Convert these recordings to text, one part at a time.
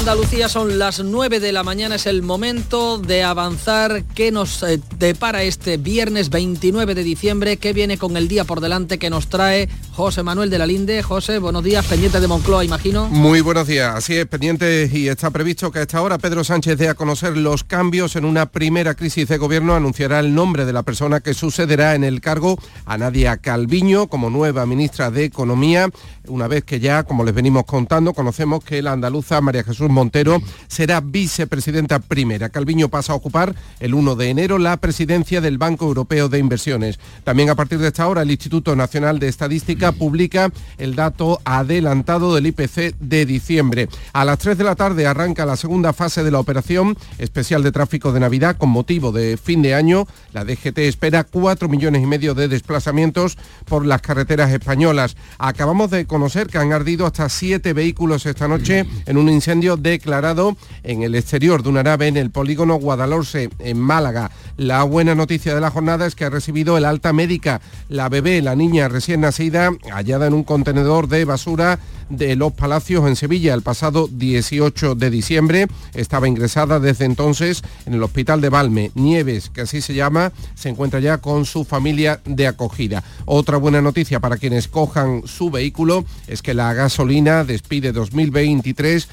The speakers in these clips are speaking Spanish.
Andalucía son las 9 de la mañana, es el momento de avanzar que nos eh, depara este viernes 29 de diciembre, que viene con el día por delante que nos trae José Manuel de la Linde. José, buenos días, pendiente de Moncloa, imagino. Muy buenos días, así es, pendiente y está previsto que a esta hora Pedro Sánchez dé a conocer los cambios en una primera crisis de gobierno, anunciará el nombre de la persona que sucederá en el cargo a Nadia Calviño como nueva ministra de Economía, una vez que ya, como les venimos contando, conocemos que la andaluza María Jesús Montero será vicepresidenta primera. Calviño pasa a ocupar el 1 de enero la presidencia del Banco Europeo de Inversiones. También a partir de esta hora el Instituto Nacional de Estadística publica el dato adelantado del IPC de diciembre. A las 3 de la tarde arranca la segunda fase de la operación especial de tráfico de Navidad con motivo de fin de año. La DGT espera 4 millones y medio de desplazamientos por las carreteras españolas. Acabamos de conocer que han ardido hasta siete vehículos esta noche en un incendio declarado en el exterior de una nave en el polígono Guadalhorce, en Málaga. La buena noticia de la jornada es que ha recibido el alta médica. La bebé, la niña recién nacida, hallada en un contenedor de basura de Los Palacios en Sevilla el pasado 18 de diciembre. Estaba ingresada desde entonces en el hospital de Valme. Nieves, que así se llama, se encuentra ya con su familia de acogida. Otra buena noticia para quienes cojan su vehículo es que la gasolina despide 2023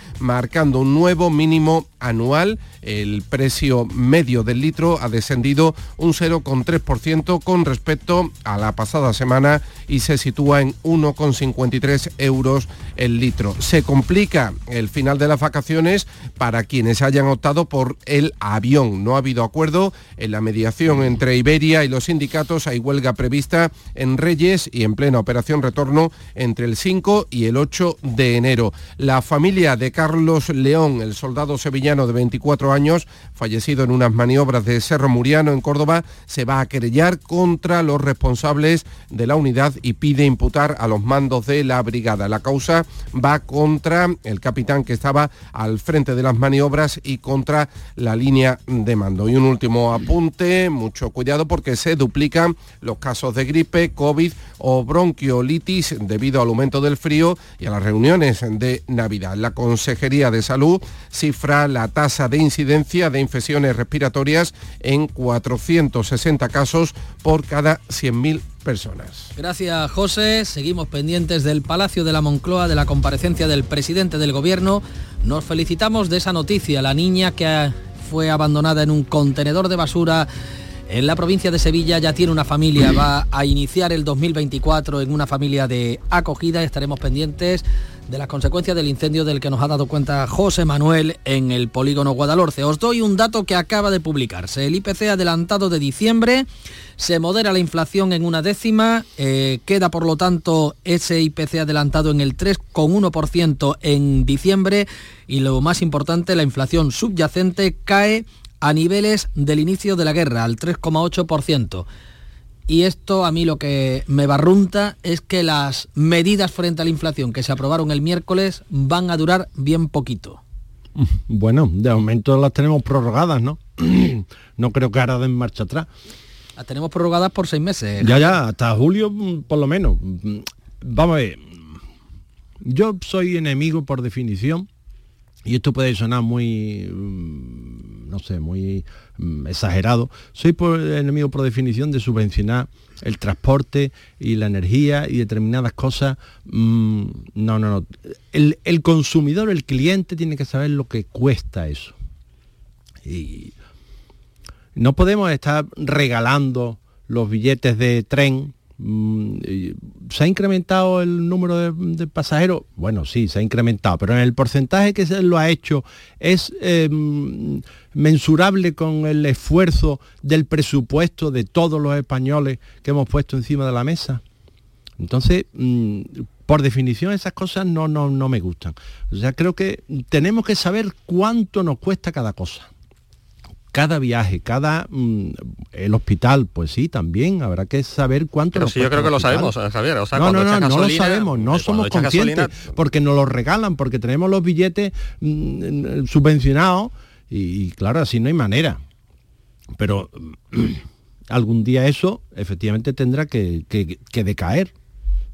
un nuevo mínimo anual. El precio medio del litro ha descendido un 0,3% con respecto a la pasada semana y se sitúa en 1,53 euros el litro. Se complica el final de las vacaciones para quienes hayan optado por el avión. No ha habido acuerdo en la mediación entre Iberia y los sindicatos. Hay huelga prevista en Reyes y en plena operación retorno entre el 5 y el 8 de enero. La familia de Carlos León, el soldado sevillano de 24 años, fallecido en unas maniobras de Cerro Muriano en Córdoba, se va a querellar contra los responsables de la unidad y pide imputar a los mandos de la brigada. La causa va contra el capitán que estaba al frente de las maniobras y contra la línea de mando. Y un último apunte, mucho cuidado porque se duplican los casos de gripe, COVID o bronquiolitis debido al aumento del frío y a las reuniones de Navidad. La Consejería de Salud cifra la tasa de incidencia de infecciones respiratorias en 460 casos por cada 100.000 personas. Gracias, José. Seguimos pendientes del Palacio de la Moncloa, de la comparecencia del presidente del Gobierno. Nos felicitamos de esa noticia, la niña que fue abandonada en un contenedor de basura en la provincia de Sevilla ya tiene una familia, va a iniciar el 2024 en una familia de acogida. Estaremos pendientes de las consecuencias del incendio del que nos ha dado cuenta José Manuel en el polígono Guadalhorce. Os doy un dato que acaba de publicarse. El IPC adelantado de diciembre se modera la inflación en una décima, eh, queda por lo tanto ese IPC adelantado en el 3,1% en diciembre y lo más importante, la inflación subyacente cae a niveles del inicio de la guerra, al 3,8%. Y esto a mí lo que me barrunta es que las medidas frente a la inflación que se aprobaron el miércoles van a durar bien poquito. Bueno, de momento las tenemos prorrogadas, ¿no? no creo que ahora den marcha atrás. Las tenemos prorrogadas por seis meses. Ya, ya, hasta julio mm, por lo menos. Vamos a ver. Yo soy enemigo por definición y esto puede sonar muy, mm, no sé, muy mm, exagerado, soy enemigo por definición de subvencionar el transporte y la energía y determinadas cosas. Mm, no, no, no. El, el, consumidor, el cliente tiene que saber lo que cuesta eso. Y no podemos estar regalando los billetes de tren ¿Se ha incrementado el número de, pasajeros? Bueno, sí, se ha incrementado, pero en el porcentaje que se lo ha hecho es em, mensurable con el esfuerzo del presupuesto de todos los españoles que hemos puesto encima de la mesa. Entonces, mm, por definición esas cosas no, no, no me gustan. O sea, creo que tenemos que saber cuánto nos cuesta cada cosa cada viaje, cada mm, el hospital, pues sí, también habrá que saber cuánto. Pero sí, yo creo que lo sabemos, eh, Javier. no, no, no, no lo sabemos, no somos conscientes, porque nos lo regalan, porque tenemos los billetes mm, subvencionados y, claro, así no hay manera. Pero algún día eso efectivamente tendrá que, que decaer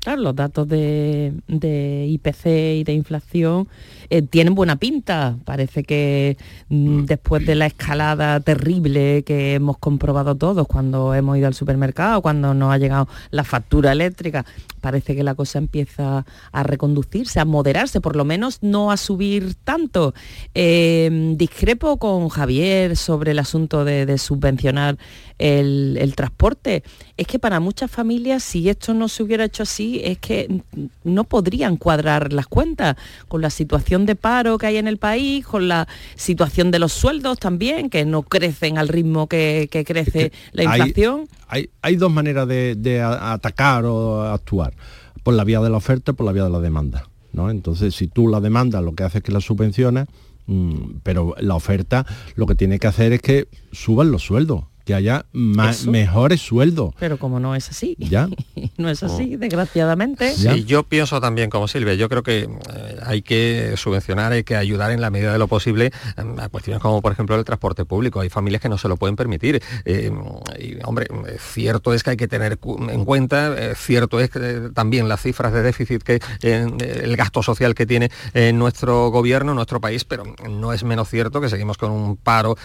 Claro, los datos de, IPC y de inflación eh, tienen buena pinta. Parece que mm, después de la escalada terrible que hemos comprobado todos cuando hemos ido al supermercado, cuando nos ha llegado la factura eléctrica, parece que la cosa empieza a reconducirse, a moderarse, por lo menos no a subir tanto. Eh, discrepo con Javier sobre el asunto de, subvencionar el, transporte. Es que para muchas familias, si esto no se hubiera hecho así, es que no podrían cuadrar las cuentas con la situación de paro que hay en el país, con la situación de los sueldos también, que no crecen al ritmo que, crece la inflación. Hay, hay, dos maneras de atacar o actuar por la vía de la oferta y por la vía de la demanda. ¿no? Entonces, si tú la demanda lo que hace es que la subvencionas, mm, pero la oferta lo que tiene que hacer es que suban los sueldos que haya mejores sueldos. Pero como no es así, ¿Ya? no es así, desgraciadamente. Sí, yo pienso también como Silvia, yo creo que eh, hay que subvencionar, hay que ayudar en la medida de lo posible mm, a cuestiones como por ejemplo el transporte público. Hay familias que no se lo pueden permitir. Eh, y hombre, cierto es que hay que tener en cuenta, eh, cierto es que también las cifras de déficit que el gasto social que tiene nuestro gobierno, nuestro país, pero no es menos cierto que seguimos con un paro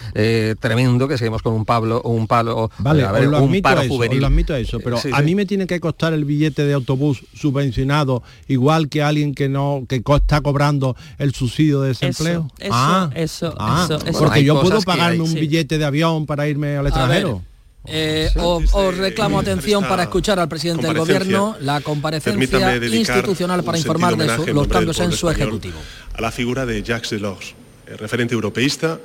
tremendo, que seguimos con un Pablo un palo, vale, a ver, lo un paro eso, juvenil. Lo admito eso, pero a mí me tiene que costar el billete de autobús subvencionado igual que alguien que no que está cobrando el subsidio de desempleo. Eso, ah, eso, ah, eso, porque yo puedo pagarme un billete de avión para irme al extranjero. Eh, os, reclamo atención para escuchar al presidente del gobierno la comparecencia institucional para informar de los cambios en su ejecutivo. A la figura de Jacques Delors, referente europeísta,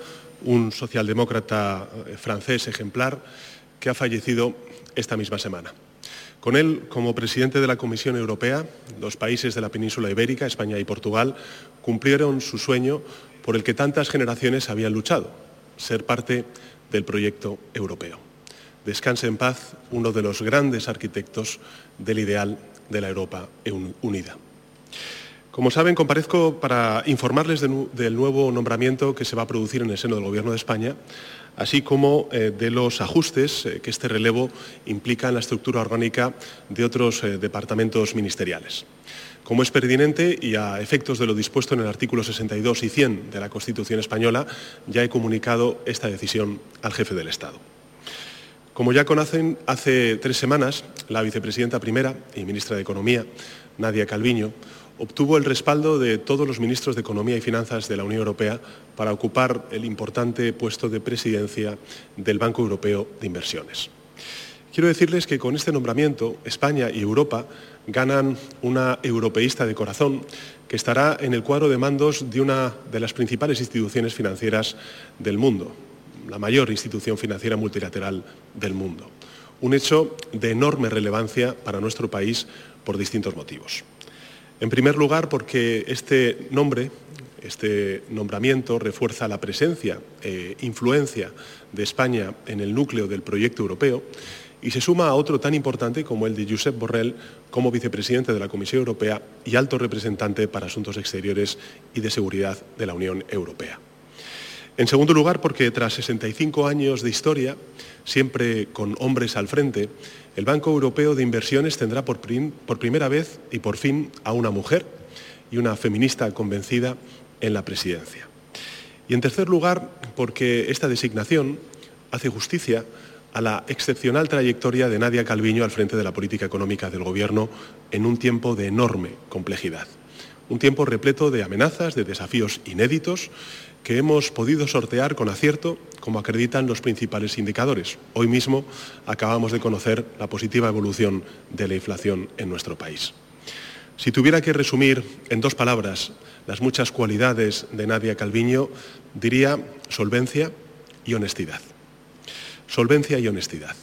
un socialdemócrata eh, francés ejemplar que ha fallecido esta misma semana. Con él, como presidente de la Comisión Europea, los países de la península ibérica, España y Portugal, cumplieron su sueño por el que tantas generaciones habían luchado, ser parte del proyecto europeo. Descanse en paz uno de los grandes arquitectos del ideal de la Europa unida. Como saben, comparezco para informarles del nuevo nombramiento que se va a producir en el seno del Gobierno de España, así como eh, de los ajustes eh, que este relevo implica en la estructura orgánica de otros eh, departamentos ministeriales. Como es pertinente y a efectos de lo dispuesto en el artículo 62 y 100 de la Constitución española, ya he comunicado esta decisión al jefe del Estado. Como ya conocen, hace tres semanas la vicepresidenta primera y ministra de Economía, Nadia Calviño, obtuvo el respaldo de todos los ministros de Economía y Finanzas de la Unión Europea para ocupar el importante puesto de presidencia del Banco Europeo de Inversiones. Quiero decirles que con este nombramiento España y Europa ganan una europeísta de corazón que estará en el cuadro de mandos de una de las principales instituciones financieras del mundo, la mayor institución financiera multilateral del mundo. Un hecho de enorme relevancia para nuestro país por distintos motivos. En primer lugar, porque este nombre, este nombramiento refuerza la presencia e influencia de España en el núcleo del proyecto europeo y se suma a otro tan importante como el de Josep Borrell como vicepresidente de la Comisión Europea y alto representante para Asuntos Exteriores y de Seguridad de la Unión Europea. En segundo lugar, porque tras 65 años de historia, siempre con hombres al frente, el Banco Europeo de Inversiones tendrá por, primera vez y por fin a una mujer y una feminista convencida en la presidencia. Y en tercer lugar, porque esta designación hace justicia a la excepcional trayectoria de Nadia Calviño al frente de la política económica del Gobierno en un tiempo de enorme complejidad. Un tiempo repleto de amenazas, de desafíos inéditos que hemos podido sortear con acierto, como acreditan los principales indicadores. Hoy mismo acabamos de conocer la positiva evolución de la inflación en nuestro país. Si tuviera que resumir en dos palabras las muchas cualidades de Nadia Calviño, diría solvencia y honestidad. Solvencia y honestidad.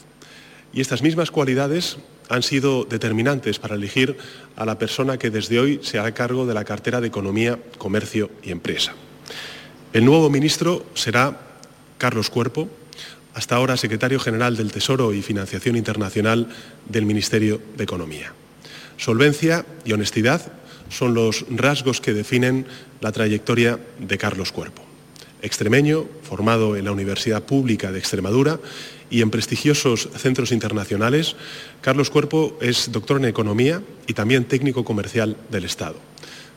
Y estas mismas cualidades han sido determinantes para elegir a la persona que desde hoy se hará cargo de la cartera de Economía, Comercio y Empresa. El nuevo ministro será Carlos Cuerpo, hasta ahora secretario general del Tesoro y Financiación Internacional del Ministerio de Economía. Solvencia y honestidad son los rasgos que definen la trayectoria de Carlos Cuerpo. Extremeño, formado en la Universidad Pública de Extremadura y en prestigiosos centros internacionales, Carlos Cuerpo es doctor en Economía y también técnico comercial del Estado.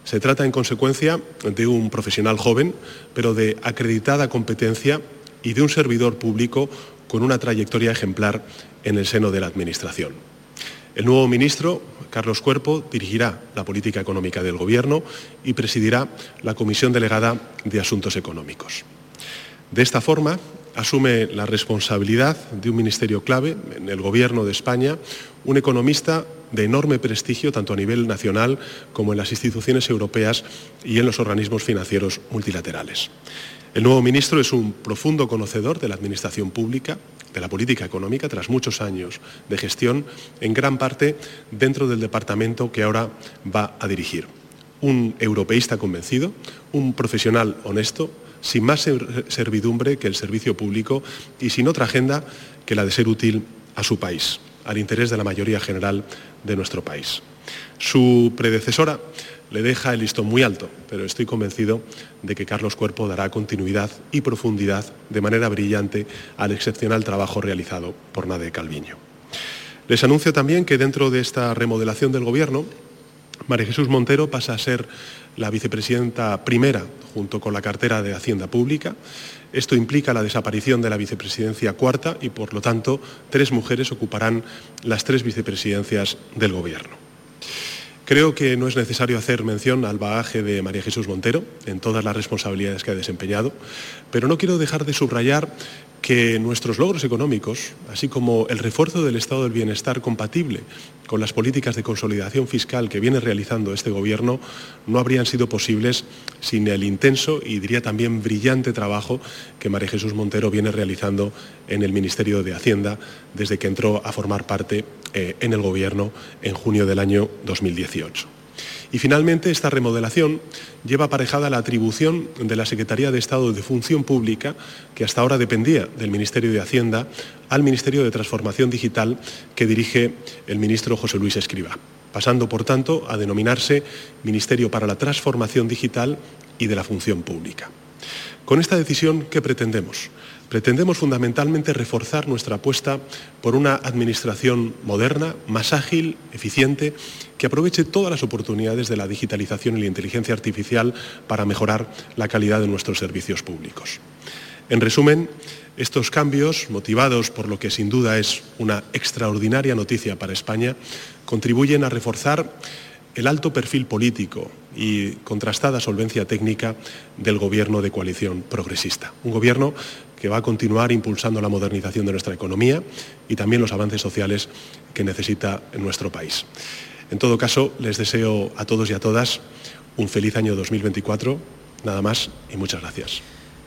Se trata, en consecuencia, de un profesional joven, pero de acreditada competencia y de un servidor público con una trayectoria ejemplar en el seno de la Administración. El nuevo ministro, Carlos Cuerpo, dirigirá la política económica del Gobierno y presidirá la Comisión Delegada de Asuntos Económicos. De esta forma, asume la responsabilidad de un ministerio clave en el Gobierno de España, un economista de enorme prestigio tanto a nivel nacional como en las instituciones europeas y en los organismos financieros multilaterales. El nuevo ministro es un profundo conocedor de la administración pública, de la política económica, tras muchos años de gestión, en gran parte dentro del departamento que ahora va a dirigir. Un europeísta convencido, un profesional honesto, sin más servidumbre que el servicio público y sin otra agenda que la de ser útil a su país, al interés de la mayoría general de nuestro país. Su predecesora le deja el listón muy alto, pero estoy convencido de que Carlos Cuerpo dará continuidad y profundidad de manera brillante al excepcional trabajo realizado por Nade Calviño. Les anuncio también que dentro de esta remodelación del Gobierno, María Jesús Montero pasa a ser la vicepresidenta primera junto con la cartera de Hacienda Pública. Esto implica la desaparición de la vicepresidencia cuarta y, por lo tanto, tres mujeres ocuparán las tres vicepresidencias del Gobierno. Creo que no es necesario hacer mención al bagaje de María Jesús Montero en todas las responsabilidades que ha desempeñado, pero no quiero dejar de subrayar que nuestros logros económicos, así como el refuerzo del estado del bienestar compatible con las políticas de consolidación fiscal que viene realizando este Gobierno, no habrían sido posibles sin el intenso y diría también brillante trabajo que María Jesús Montero viene realizando en el Ministerio de Hacienda desde que entró a formar parte eh, en el Gobierno en junio del año 2018. Y finalmente, esta remodelación lleva aparejada la atribución de la Secretaría de Estado de Función Pública, que hasta ahora dependía del Ministerio de Hacienda, al Ministerio de Transformación Digital que dirige el ministro José Luis Escriba, pasando, por tanto, a denominarse Ministerio para la Transformación Digital y de la Función Pública. Con esta decisión, ¿qué pretendemos? Pretendemos fundamentalmente reforzar nuestra apuesta por una administración moderna, más ágil, eficiente, que aproveche todas las oportunidades de la digitalización y la inteligencia artificial para mejorar la calidad de nuestros servicios públicos. En resumen, estos cambios, motivados por lo que sin duda es una extraordinaria noticia para España, contribuyen a reforzar el alto perfil político y contrastada solvencia técnica del gobierno de coalición progresista. Un gobierno que va a continuar impulsando la modernización de nuestra economía y también los avances sociales que necesita nuestro país. En todo caso, les deseo a todos y a todas un feliz año 2024. Nada más y muchas gracias.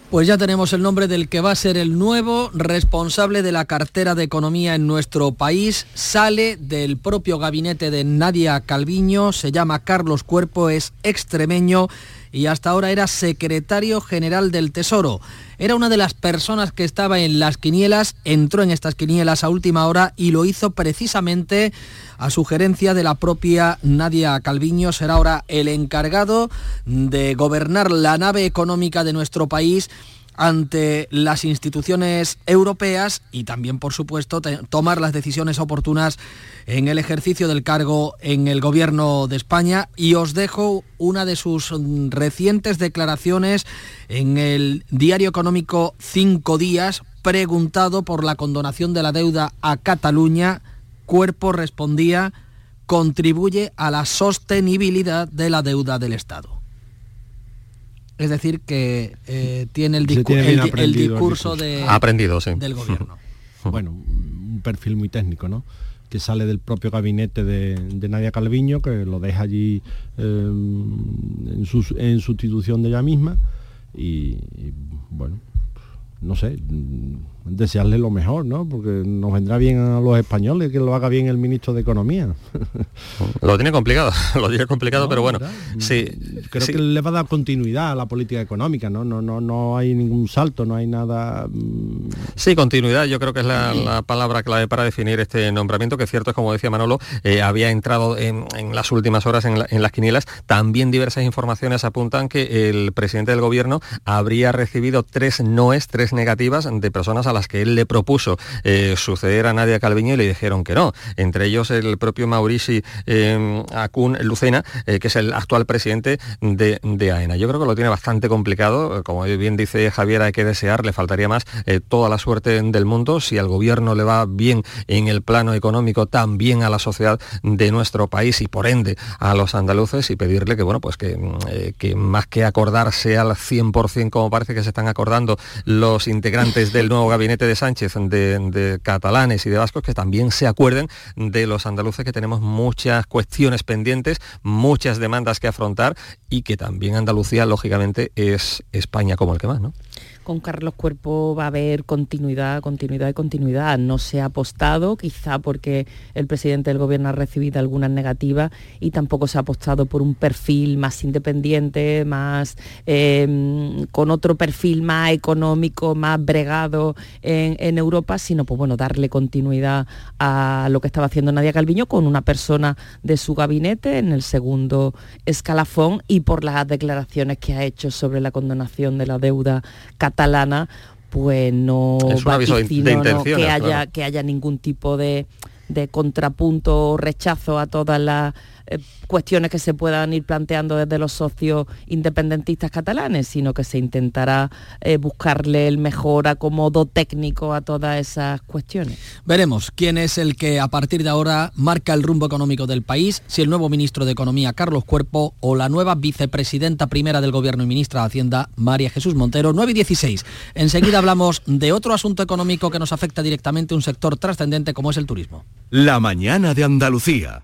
Pues ya tenemos el nombre del que va a ser el nuevo responsable de la cartera de economía en nuestro país. Sale del propio gabinete de Nadia Calviño, se llama Carlos Cuerpo, es extremeño y hasta ahora era secretario general del Tesoro. Era una de las personas que estaba en las quinielas, entró en estas quinielas a última hora y lo hizo precisamente a sugerencia de la propia Nadia Calviño. Será ahora el encargado de gobernar la nave económica de nuestro país ante las instituciones europeas y también, por supuesto, tomar las decisiones oportunas en el ejercicio del cargo en el Gobierno de España. Y os dejo una de sus recientes declaraciones en el diario económico Cinco Días, preguntado por la condonación de la deuda a Cataluña. Cuerpo respondía, contribuye a la sostenibilidad de la deuda del Estado. Es decir, que eh, tiene el, discurso de, aprendido, del gobierno. bueno, un perfil muy técnico, ¿no? que sale del propio gabinete de, Nadia Calviño, que lo deja allí eh, en, sustitución de ella misma. Y, bueno, no sé, desearle lo mejor, ¿no? Porque nos vendrá bien a los españoles que lo haga bien el ministro de Economía. Lo tiene complicado, lo tiene complicado, pero bueno, sí. Creo sí. que le va a dar continuidad a la política económica, ¿no? No, no, no hay ningún salto, no hay nada. mm, Sí, continuidad, yo creo que es la, la palabra clave para definir este nombramiento, que es cierto es como decía Manolo, eh, había entrado en, en las últimas horas en, la- en las quinielas. También diversas informaciones apuntan que el presidente del gobierno habría recibido tres noes, tres negativas de personas a las que él le propuso eh, suceder a Nadia Calviño y le dijeron que no. Entre ellos el propio Maurici eh, Acun Lucena, eh, que es el actual presidente de, de AENA. Yo creo que lo tiene bastante complicado. eh, Como bien dice Javier, hay que desear, le faltaría más toda la suerte del mundo. Si al gobierno le va bien en el plano económico, también a la sociedad de nuestro país y por ende a los andaluces y pedirle que, bueno, pues que, mm, que más que acordarse al 100% como parece que se están acordando los integrantes del nuevo gabinete de Sánchez, de, de catalanes y de vascos, que también se acuerden de los andaluces que tenemos muchas cuestiones pendientes, muchas demandas que afrontar y que también Andalucía, lógicamente, es España como el que más, ¿no? Con Carlos Cuerpo va a haber continuidad, continuidad y continuidad. No se ha apostado, quizá porque el presidente del gobierno ha recibido algunas negativas y tampoco se ha apostado por un perfil más independiente, más eh, con otro perfil más económico, más bregado en, en Europa, sino pues bueno, darle continuidad a lo que estaba haciendo Nadia Calviño con una persona de su gabinete en el segundo escalafón y por las declaraciones que ha hecho sobre la condonación de la deuda catalana, pues no vaticino, ¿no? que haya claro. que haya ningún tipo de, de contrapunto o rechazo a todas las eh, cuestiones que se puedan ir planteando desde los socios independentistas catalanes, sino que se intentará eh, buscarle el mejor acomodo técnico a todas esas cuestiones. Veremos quién es el que a partir de ahora marca el rumbo económico del país, si el nuevo ministro de Economía Carlos Cuerpo o la nueva vicepresidenta primera del Gobierno y ministra de Hacienda María Jesús Montero, 9 y 16. Enseguida hablamos de otro asunto económico que nos afecta directamente a un sector trascendente como es el turismo. La mañana de Andalucía.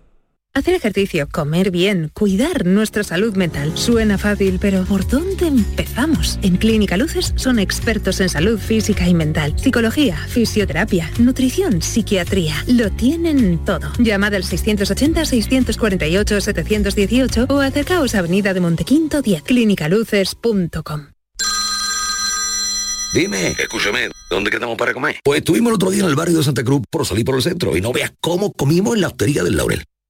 Hacer ejercicio, comer bien, cuidar nuestra salud mental. Suena fácil, pero ¿por dónde empezamos? En Clínica Luces son expertos en salud física y mental, psicología, fisioterapia, nutrición, psiquiatría. Lo tienen todo. Llamad al 680-648-718 o acercaos a Avenida de Montequinto 10, clínicaluces.com. Dime, escúchame, ¿dónde quedamos para comer? Pues estuvimos el otro día en el barrio de Santa Cruz por salir por el centro y no veas cómo comimos en la hostería del Laurel.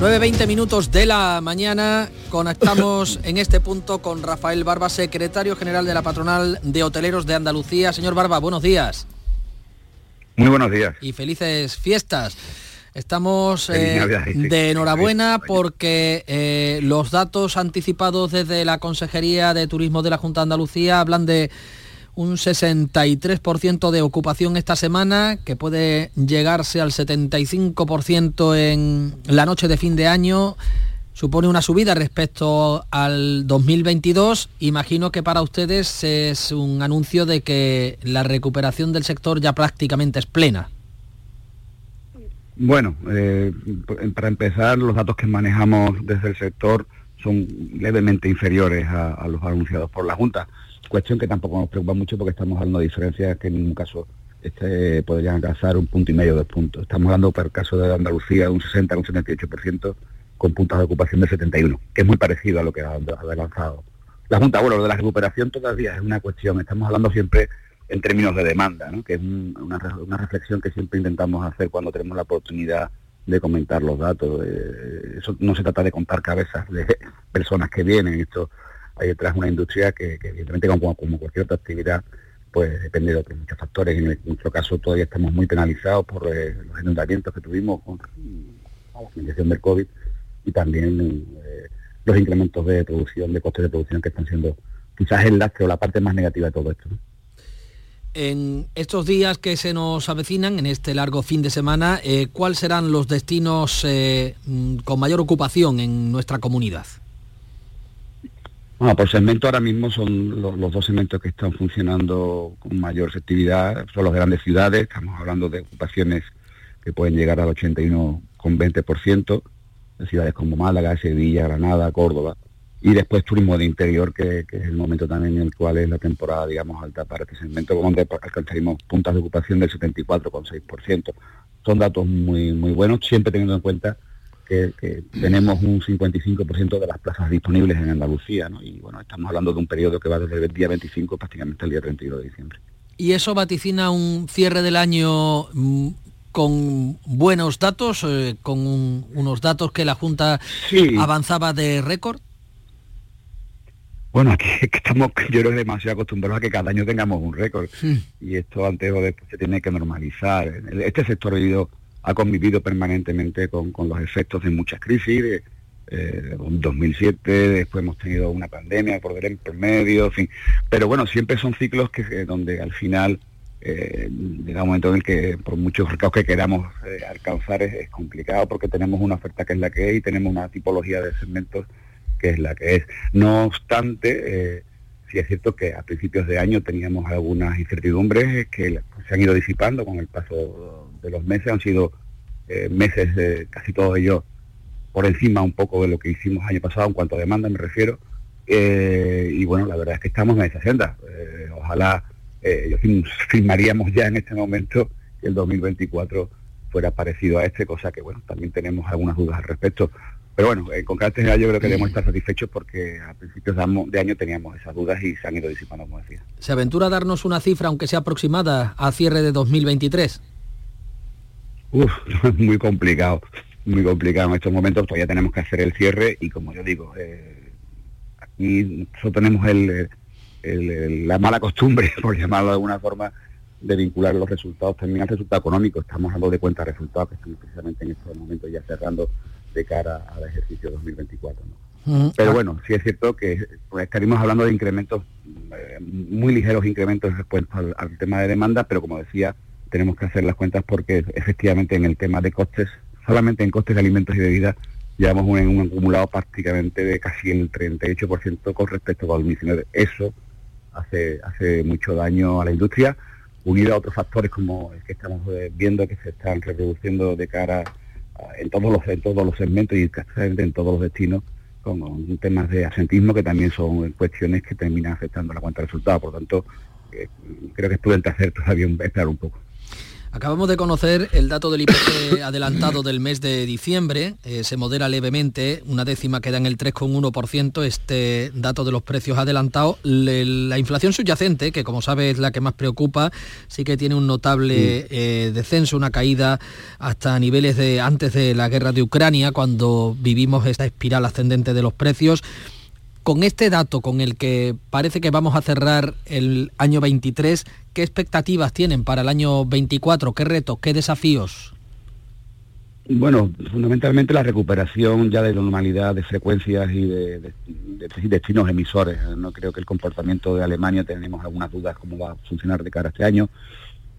9.20 minutos de la mañana, conectamos en este punto con Rafael Barba, secretario general de la Patronal de Hoteleros de Andalucía. Señor Barba, buenos días. Muy buenos días. Y felices fiestas. Estamos eh, de enhorabuena porque eh, los datos anticipados desde la Consejería de Turismo de la Junta de Andalucía hablan de un 63% de ocupación esta semana, que puede llegarse al 75% en la noche de fin de año. Supone una subida respecto al 2022. Imagino que para ustedes es un anuncio de que la recuperación del sector ya prácticamente es plena. Bueno, eh, para empezar, los datos que manejamos desde el sector son levemente inferiores a los anunciados por la Junta cuestión que tampoco nos preocupa mucho porque estamos hablando de diferencias que en ningún caso este, podrían alcanzar un punto y medio, dos puntos. Estamos hablando, para el caso de Andalucía, de un 60 un 78% con puntos de ocupación de 71, que es muy parecido a lo que ha, avanzado. La Junta, bueno, lo de la recuperación todavía es una cuestión, estamos hablando siempre en términos de demanda, ¿no? que es una, reflexión que siempre intentamos hacer cuando tenemos la oportunidad de comentar los datos. Eso no se trata de contar cabezas de personas que vienen, esto hay detrás una industria que, evidentemente como, cualquier otra actividad pues depende de otros muchos factores. En nuestro caso todavía estamos muy penalizados por eh, los inundamientos que tuvimos con la finalización del COVID y también eh, los incrementos de producción, de costes de producción que están siendo quizás el lastre o la parte más negativa de todo esto. En estos días que se nos avecinan, en este largo fin de semana, eh, ¿cuáles serán los destinos mm, con mayor ocupación en nuestra comunidad? Bueno, por segmento ahora mismo son los, dos segmentos que están funcionando con mayor efectividad, son las grandes ciudades, estamos hablando de ocupaciones que pueden llegar al 81,20%, de ciudades como Málaga, Sevilla, Granada, Córdoba, y después turismo de interior, que, es el momento también en el cual es la temporada, digamos, alta para este segmento, donde alcanzaremos puntas de ocupación del 74,6%. Son datos muy, muy buenos, siempre teniendo en cuenta que, tenemos un 55% de las plazas disponibles en Andalucía, ¿no? Y bueno, estamos hablando de un periodo que va desde el día 25 prácticamente al día 31 de diciembre. ¿Y eso vaticina un cierre del año mm, con buenos datos, eh, con unos datos que la Junta avanzaba de récord? Bueno, aquí estamos, yo creo, demasiado acostumbrados a que cada año tengamos un récord. Y esto antes o después se tiene que normalizar. Este sector ha vivido ha convivido permanentemente con, los efectos de muchas crisis, de, eh, 2007, después hemos tenido una pandemia por el medio, en fin. Pero bueno, siempre son ciclos que eh, donde al final eh, llega un momento en el que por muchos mercados que queramos eh, alcanzar es, complicado porque tenemos una oferta que es la que es y tenemos una tipología de segmentos que es la que es. No obstante, sí es cierto que a principios de año teníamos algunas incertidumbres que se han ido disipando con el paso de los meses han sido eh, meses casi todos ellos por encima un poco de lo que hicimos año pasado en cuanto a demanda me refiero eh, y bueno la verdad es que estamos en esa senda eh, ojalá firmaríamos ya en este momento que el 2024 fuera parecido a este cosa que bueno también tenemos algunas dudas al respecto pero bueno, en concreto yo creo que debemos estar satisfechos porque a principios de año teníamos esas dudas y se han ido disipando, como decía. ¿Se aventura a darnos una cifra, aunque sea aproximada, a cierre de 2023? Uf, muy complicado, muy complicado. En estos momentos todavía tenemos que hacer el cierre y como yo digo, eh, aquí nosotros tenemos el, la mala costumbre, por llamarlo de alguna forma, de vincular los resultados también al resultado económico. Estamos hablando de cuentas de resultados que estamos precisamente en estos momentos ya cerrando de cara al ejercicio 2024. Pero bueno, sí es cierto que pues, estaríamos hablando de incrementos, eh, muy ligeros incrementos respecto al, tema de demanda, pero como decía, tenemos que hacer las cuentas porque efectivamente en el tema de costes, solamente en costes de alimentos y bebidas, llevamos un, acumulado prácticamente de casi el 38% con respecto al 2019. Eso hace, hace mucho daño a la industria, unido a otros factores como el que estamos eh, viendo que se están reproduciendo de cara en todos los en todos los segmentos y en todos los destinos con temas de asentismo que también son cuestiones que terminan afectando la cuenta de resultados. Por lo tanto, eh, creo que es prudente hacer todavía un, esperar un poco. Acabamos de conocer el dato del IPC adelantado del mes de diciembre, eh, se modera levemente, una décima queda en el 3,1%, este dato de los precios adelantados. la inflación subyacente, que como sabe es la que más preocupa, sí que tiene un notable eh, descenso, una caída hasta niveles de antes de la guerra de Ucrania, cuando vivimos esta espiral ascendente de los precios con este dato con el que parece que vamos a cerrar el año 23, ¿qué expectativas tienen para el año 24? ¿Qué retos, qué desafíos? Bueno, fundamentalmente la recuperación ya de normalidad de frecuencias y de, destinos emisores. No creo que el comportamiento de Alemania tenemos algunas dudas cómo va a funcionar de cara a este año.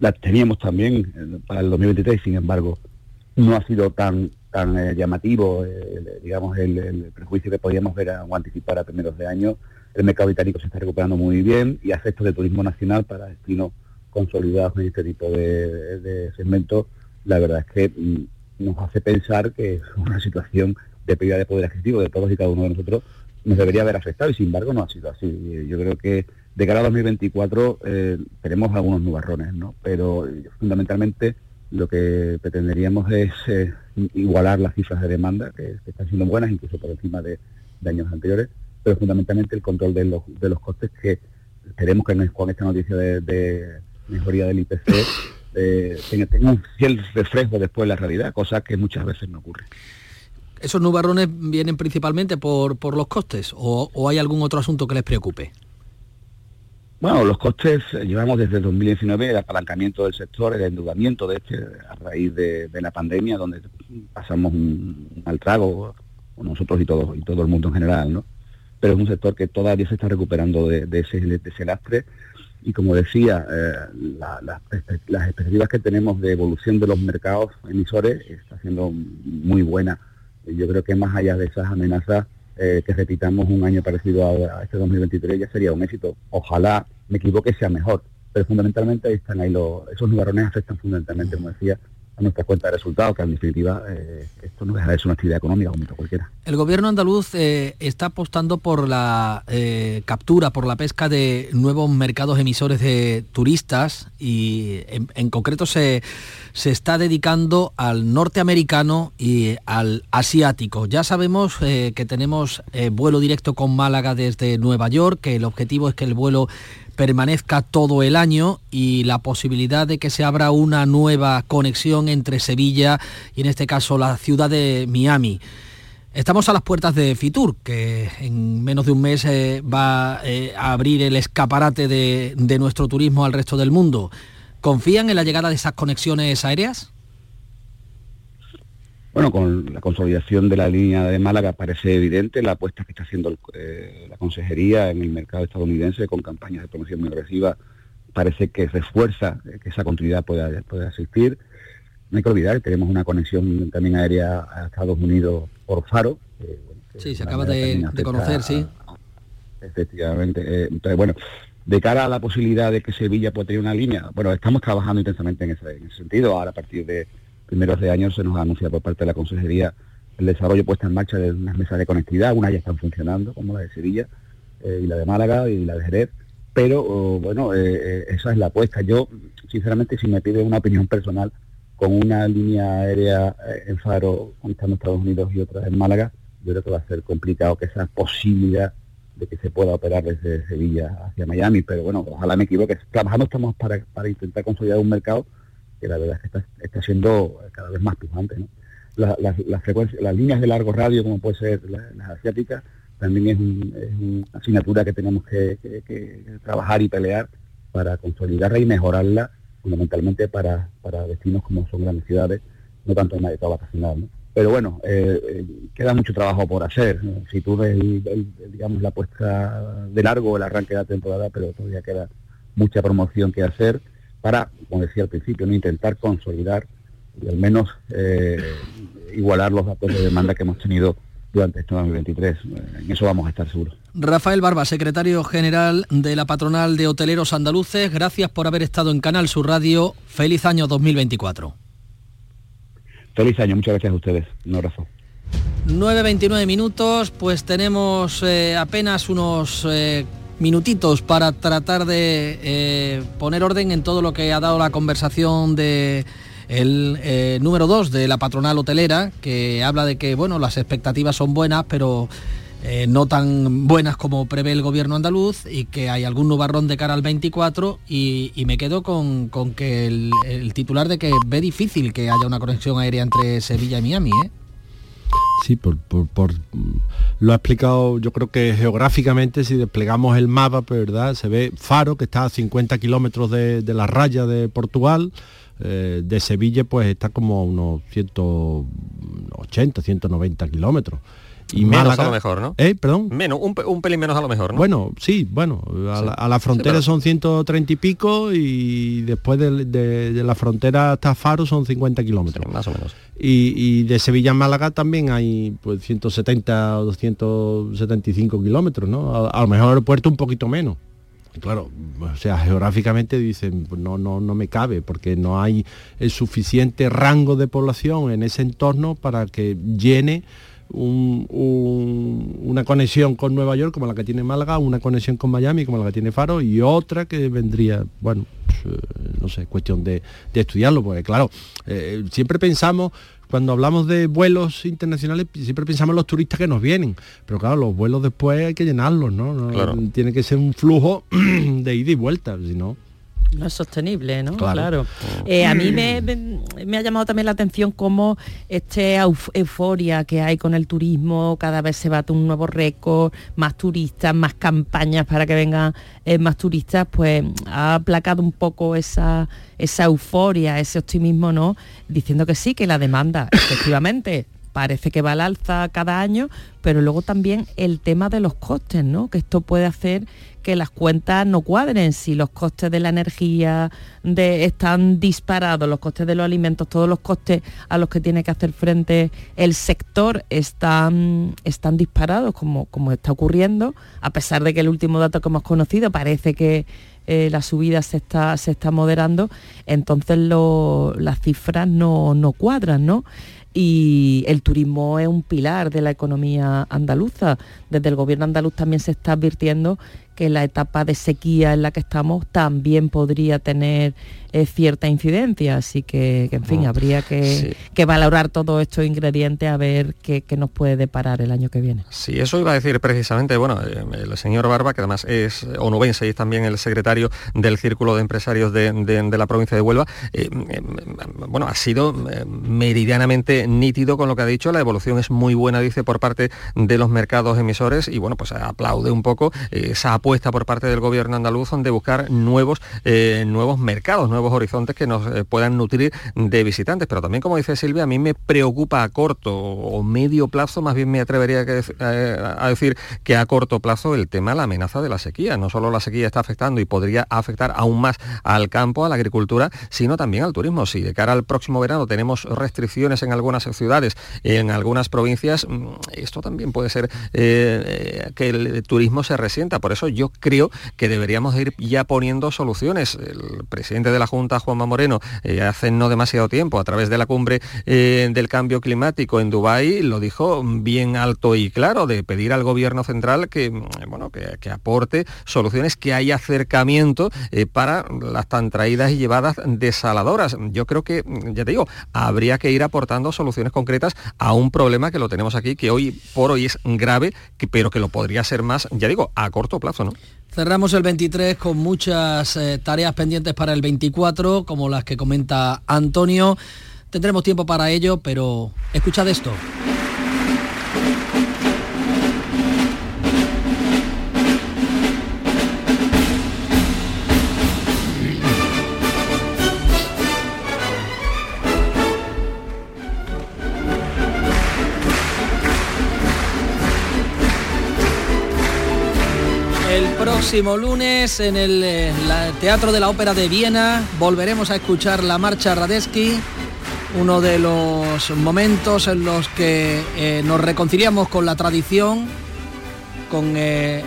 La teníamos también eh, para el 2023, sin embargo, no ha sido tan tan eh, llamativo, eh, digamos, el, prejuicio que podíamos ver o anticipar a primeros de año. El mercado británico se está recuperando muy bien y efectos de turismo nacional para destinos consolidados en este tipo de, segmentos, la verdad es que mm, nos hace pensar que es una situación de pérdida de poder adquisitivo de todos y cada uno de nosotros nos debería haber afectado y sin embargo no ha sido así. Yo creo que de cara a 2024 eh, tenemos algunos nubarrones, ¿no? pero fundamentalmente lo que pretenderíamos es eh, igualar las cifras de demanda, que, están siendo buenas, incluso por encima de, años anteriores, pero fundamentalmente el control de los, de los costes que esperemos que con esta noticia de, mejoría del IPC eh, tenga, un fiel reflejo después de la realidad, cosa que muchas veces no ocurre. ¿Esos nubarrones vienen principalmente por, por los costes o hay algún otro asunto que les preocupe? Bueno, los costes eh, llevamos desde 2019 el apalancamiento del sector, el endeudamiento de este a raíz de, la pandemia, donde pasamos un mal trago, nosotros y todo, y todo el mundo en general, ¿no? Pero es un sector que todavía se está recuperando de, ese, lastre y como decía, eh, las expectativas que tenemos de evolución de los mercados emisores está siendo muy buena. Yo creo que más allá de esas amenazas, eh, que repitamos un año parecido a, este 2023 ya sería un éxito. Ojalá me equivoque sea mejor, pero fundamentalmente ahí están ahí los, esos nubarrones afectan fundamentalmente, como decía, a nuestra cuenta de resultados, que en definitiva eh, esto no deja de ser una actividad económica como cualquiera. El gobierno andaluz eh, está apostando por la captura, por la pesca de nuevos mercados emisores de turistas y en concreto se se está dedicando al norteamericano y al asiático. Ya sabemos eh, que tenemos eh, vuelo directo con Málaga desde Nueva York, que el objetivo es que el vuelo permanezca todo el año y la posibilidad de que se abra una nueva conexión entre Sevilla y en este caso la ciudad de Miami. Estamos a las puertas de Fitur, que en menos de un mes eh, va a abrir el escaparate de nuestro turismo al resto del mundo. ¿Confían en la llegada de esas conexiones aéreas? Bueno, con la consolidación de la línea de Málaga parece evidente la apuesta que está haciendo eh, la consejería en el mercado estadounidense con campañas de promoción muy agresivas. Parece que refuerza que esa continuidad pueda, pueda existir. No hay que olvidar que tenemos una conexión también aérea a Estados Unidos por Faro. sí, se acaba de, conocer, sí. Efectivamente. Eh, entonces, bueno, de cara a la posibilidad de que Sevilla pueda tener una línea, bueno, estamos trabajando intensamente en ese, sentido. Ahora, a partir de primeros de años, se nos ha anunciado por parte de la Consejería el desarrollo puesta en marcha de unas mesas de conectividad. Unas ya están funcionando, como la de Sevilla, eh, y la de Málaga, y la de Jerez. Pero, bueno, eh, eh, esa es la apuesta. Yo, sinceramente, si me pide una opinión personal, con una línea aérea en Faro, conectando Estados Unidos y otra en Málaga, yo creo que va a ser complicado que esa posibilidad de que se pueda operar desde Sevilla hacia Miami, pero bueno, ojalá me equivoque. Trabajando estamos para, para intentar consolidar un mercado que la verdad es que está, está siendo cada vez más pujante. La, las líneas de largo radio, como puede ser las asiáticas, también es, una asignatura que tenemos que, trabajar y pelear para consolidarla y mejorarla fundamentalmente para, para destinos como son grandes ciudades, no tanto en la etapa vacacional. ¿no? pero bueno, eh, eh, queda mucho trabajo por hacer. Si tú ves, digamos, la puesta de largo, el arranque de la temporada, pero todavía queda mucha promoción que hacer para, como decía al principio, no intentar consolidar y al menos eh, igualar los datos de demanda que hemos tenido durante este 2023. En eso vamos a estar seguros. Rafael Barba, secretario general de la Patronal de Hoteleros Andaluces, gracias por haber estado en Canal Sur Radio. Feliz año 2024. Feliz año, muchas gracias a ustedes. Un abrazo. 9.29 minutos, pues tenemos eh, apenas unos eh, minutitos para tratar de eh, poner orden en todo lo que ha dado la conversación de el eh, número 2 de la patronal hotelera, que habla de que bueno, las expectativas son buenas, pero eh, no tan buenas como prevé el gobierno andaluz y que hay algún nubarrón de cara al 24 y, me quedo con, que el, titular de que ve difícil que haya una conexión aérea entre Sevilla y Miami. Sí, por, lo ha explicado, yo creo que geográficamente, si desplegamos el mapa, pues, ¿verdad? Se ve Faro, que está a 50 kilómetros de, de la raya de Portugal, eh, de Sevilla pues está como a unos 180, 190 kilómetros. Y menos a lo mejor, ¿no? ¿Eh? Perdón. Menos, un, pelín menos a lo mejor, ¿no? Bueno, sí, bueno, a, la, frontera son 130 y pico y después de, la frontera hasta Faro son 50 kilómetros. más o menos. Y, de Sevilla a Málaga también hay pues 170 o 275 kilómetros, ¿no? A, a lo mejor el puerto un poquito menos claro, o sea, geográficamente dicen, pues no, no, no me cabe, porque no hay el suficiente rango de población en ese entorno para que llene una conexión con Nueva York como la que tiene Málaga, una conexión con Miami como la que tiene Faro y otra que vendría, bueno, eh, no sé, cuestión de, estudiarlo, porque claro, eh, siempre pensamos cuando hablamos de vuelos internacionales siempre pensamos en los turistas que nos vienen, pero claro, los vuelos después hay que llenarlos, ¿no? Tiene que ser un flujo de ida y vuelta, si no... No es sostenible, ¿no? Claro. Eh, a mí me, ha llamado también la atención cómo este euforia que hay con el turismo, cada vez se bate un nuevo récord, más turistas, más campañas para que vengan eh, más turistas, pues ha aplacado un poco esa, esa euforia, ese optimismo, ¿no? Diciendo que sí, que la demanda, efectivamente, parece que va al alza cada año, pero luego también el tema de los costes, ¿no? Que esto puede hacer que las cuentas no cuadren, si los costes de la energía están disparados, los costes de los alimentos, todos los costes a los que tiene que hacer frente el sector están, están disparados, como, como está ocurriendo, a pesar de que el último dato que hemos conocido parece que eh, la subida se está, se está moderando, entonces las cifras no, no cuadran, ¿no? Y el turismo es un pilar de la economía andaluza. Desde el gobierno andaluz también se está advirtiendo que la etapa de sequía en la que estamos también podría tener eh, cierta incidencia, así que, en fin, habría que, valorar todos estos ingredientes a ver qué, nos puede deparar el año que viene. Sí, eso iba a decir precisamente, bueno, eh, el señor Barba, que además es onubense y es también el secretario del Círculo de Empresarios de, la provincia de Huelva, eh, bueno, ha sido meridianamente nítido con lo que ha dicho, la evolución es muy buena, dice, por parte de los mercados emisores y bueno, pues aplaude un poco esa apuesta por parte del gobierno andaluz de buscar nuevos, eh, nuevos mercados, nuevos horizontes que nos eh, puedan nutrir de visitantes. Pero también, como dice Silvia, a mí me preocupa a corto o medio plazo, más bien me atrevería eh, a decir que a corto plazo el tema, la amenaza de la sequía. No solo la sequía está afectando y podría afectar aún más al campo, a la agricultura, sino también al turismo. Si de cara al próximo verano tenemos restricciones en algunas ciudades, en algunas provincias, mm, esto también puede ser que el turismo se resienta. Por eso yo creo que deberíamos ir ya poniendo soluciones. El presidente de la Junta, Juanma Moreno, eh, hace no demasiado tiempo, a través de la cumbre eh, del cambio climático en Dubái, lo dijo bien alto y claro, de pedir al gobierno central que, mm, bueno, que, aporte soluciones, que haya acercamiento eh, para las tan traídas y llevadas desaladoras. Yo creo que, mm, ya te digo, habría que ir aportando soluciones concretas a un problema que lo tenemos aquí, que hoy por hoy es grave, pero que lo podría ser más, ya digo, a corto plazo. Cerramos el 23 con muchas eh, tareas pendientes para el 24, como las que comenta Antonio. Tendremos tiempo para ello, pero escuchad esto. Próximo lunes en el eh, Teatro de la Ópera de Viena volveremos a escuchar la marcha Radetzky, uno de los momentos en los que eh, nos reconciliamos con la tradición, con eh,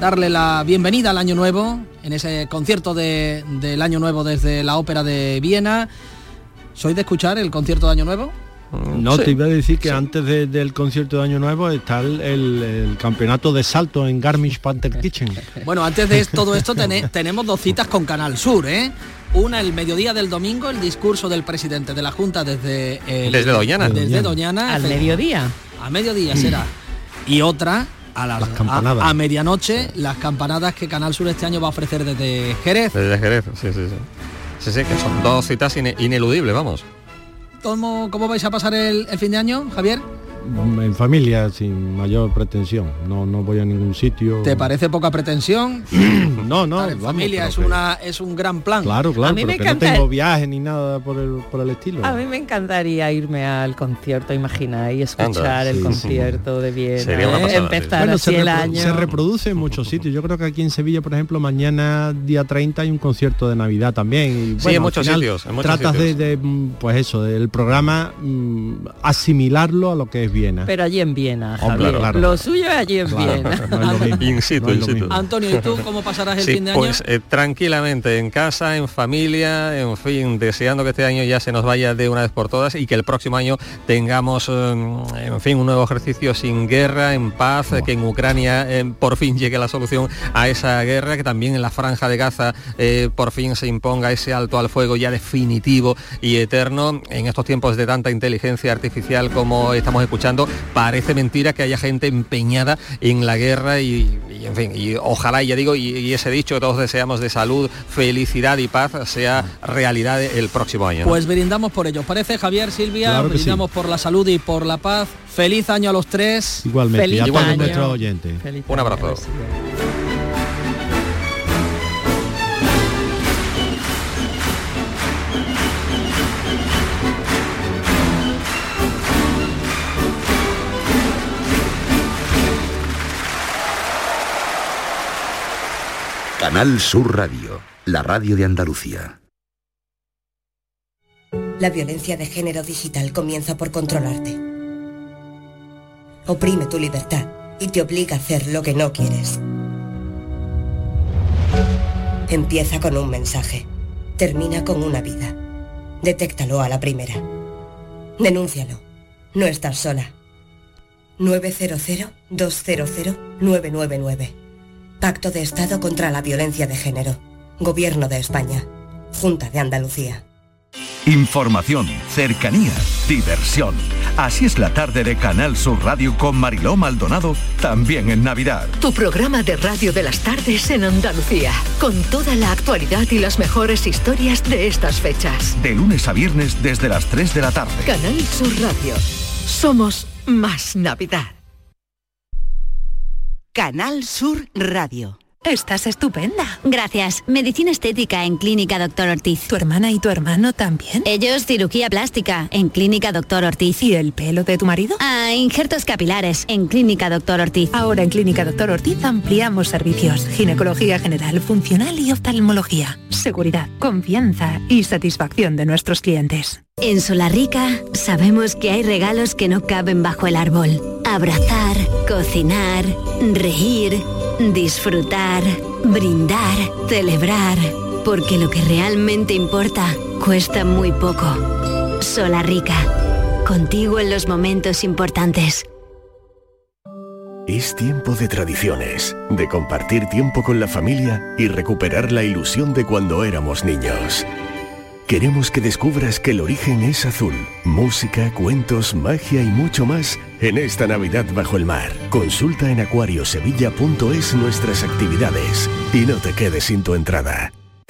darle la bienvenida al Año Nuevo, en ese concierto de- del Año Nuevo desde la Ópera de Viena. ¿Sois de escuchar el concierto de Año Nuevo? No, te iba a decir que antes de- del concierto de Año Nuevo está el, el- el campeonato de salto en Garmisch Panther Kitchen. Bueno, antes de todo esto tene- tenemos dos citas con Canal Sur, ¿eh? Una el mediodía del domingo, el discurso del presidente de la Junta desde el- Desde Doñana. Desde Doñana. Al mediodía. A mediodía será. Y otra a las, campanadas. a, a medianoche, las campanadas que Canal Sur este año va a ofrecer desde Jerez. Desde Jerez, sí, sí, sí. Sí, sí, que son dos citas ine- ineludibles, vamos. ¿Cómo, cómo vais a pasar el, el fin de año, Javier? En familia, sin mayor pretensión. No, no voy a ningún sitio. ¿Te parece poca pretensión? No, no, Estar en vamos, familia es que- una es un gran plan. Claro, claro, A mí pero me que encanta no tengo viaje ni nada por el, por el estilo. A mí me encantaría irme al concierto, imagina, y escuchar Anda, el sí, concierto de Viena, Sería una ¿eh? empezar Bueno, así se, el año. se reproduce en muchos sitios. Yo creo que aquí en Sevilla, por ejemplo, mañana día 30 hay un concierto de Navidad también. Y, Sí, bueno, en al muchos final sitios, en muchos tratas sitios. De, de, pues eso, del programa mm, asimilarlo a lo que es Viena. Pero allí en Viena, Hombre, claro. Lo suyo es allí en Claro, Viena. no es lo mismo, In situ, no es in lo situ. mismo. Antonio, ¿y tú cómo pasarás el Sí, fin de año? pues eh, tranquilamente en casa, en familia, en fin, deseando que este año ya se nos vaya de una vez por todas y que el próximo año tengamos, eh, en fin, un nuevo ejercicio sin guerra, en paz, que en Ucrania eh, por fin llegue la solución a esa guerra, que también en la franja de Gaza eh, por fin se imponga ese alto al fuego ya definitivo y eterno. En estos tiempos de tanta inteligencia artificial como estamos escuchando, parece mentira que haya gente empeñada en la guerra y, y, en fin, y ojalá, ya digo, y, y ese dicho que todos deseamos de salud, felicidad y paz sea realidad el próximo año. ¿no? Pues brindamos por ello. ¿Parece, Javier, Silvia? Claro que sí. brindamos por la salud y por la paz. Feliz año a los tres. Igualmente, Feliz y a todos año. nuestros oyentes. Un abrazo. Canal Sur Radio, la radio de Andalucía. La violencia de género digital comienza por controlarte. Oprime tu libertad y te obliga a hacer lo que no quieres. Empieza con un mensaje. Termina con una vida. Detéctalo a la primera. Denúncialo. No estás sola. 900-200-999. Pacto de Estado contra la Violencia de Género. Gobierno de España. Junta de Andalucía. Información, cercanía, diversión. Así es la tarde de Canal Sur Radio con Mariló Maldonado, también en Navidad. Tu programa de radio de las tardes en Andalucía, con toda la actualidad y las mejores historias de estas fechas. De lunes a viernes desde las 3 de la tarde. Canal Sur Radio. Somos más Navidad. Canal Sur Radio. Estás estupenda. Gracias. Medicina estética en Clínica Doctor Ortiz. ¿Tu hermana y tu hermano también? Ellos cirugía plástica en Clínica Doctor Ortiz. ¿Y el pelo de tu marido? Ah, injertos capilares en Clínica Doctor Ortiz. Ahora en Clínica Doctor Ortiz ampliamos servicios. Ginecología general, funcional y oftalmología. Seguridad, confianza y satisfacción de nuestros clientes. En Solarrica sabemos que hay regalos que no caben bajo el árbol. Abrazar, cocinar, reír, disfrutar, brindar, celebrar. Porque lo que realmente importa cuesta muy poco. Solarrica. Contigo en los momentos importantes. Es tiempo de tradiciones, de compartir tiempo con la familia y recuperar la ilusión de cuando éramos niños. Queremos que descubras que el origen es azul. Música, cuentos, magia y mucho más en esta Navidad bajo el mar. Consulta en acuariosevilla.es nuestras actividades y no te quedes sin tu entrada.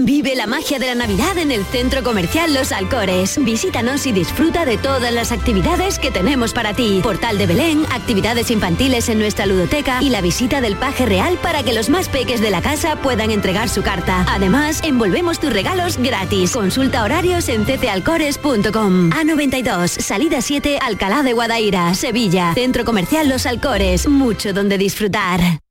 Vive la magia de la Navidad en el Centro Comercial Los Alcores. Visítanos y disfruta de todas las actividades que tenemos para ti. Portal de Belén, actividades infantiles en nuestra ludoteca y la visita del paje real para que los más peques de la casa puedan entregar su carta. Además, envolvemos tus regalos gratis. Consulta horarios en ccalcores.com. A92, salida 7, Alcalá de Guadaira, Sevilla. Centro Comercial Los Alcores. Mucho donde disfrutar.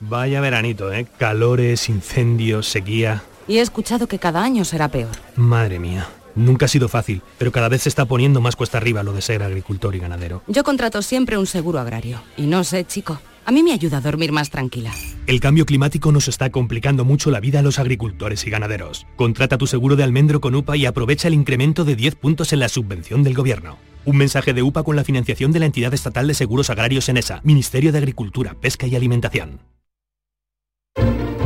Vaya veranito, ¿eh? Calores, incendios, sequía. Y he escuchado que cada año será peor. Madre mía. Nunca ha sido fácil, pero cada vez se está poniendo más cuesta arriba lo de ser agricultor y ganadero. Yo contrato siempre un seguro agrario. Y no sé, chico. A mí me ayuda a dormir más tranquila. El cambio climático nos está complicando mucho la vida a los agricultores y ganaderos. Contrata tu seguro de almendro con UPA y aprovecha el incremento de 10 puntos en la subvención del gobierno. Un mensaje de UPA con la financiación de la entidad estatal de seguros agrarios en ESA, Ministerio de Agricultura, Pesca y Alimentación. you.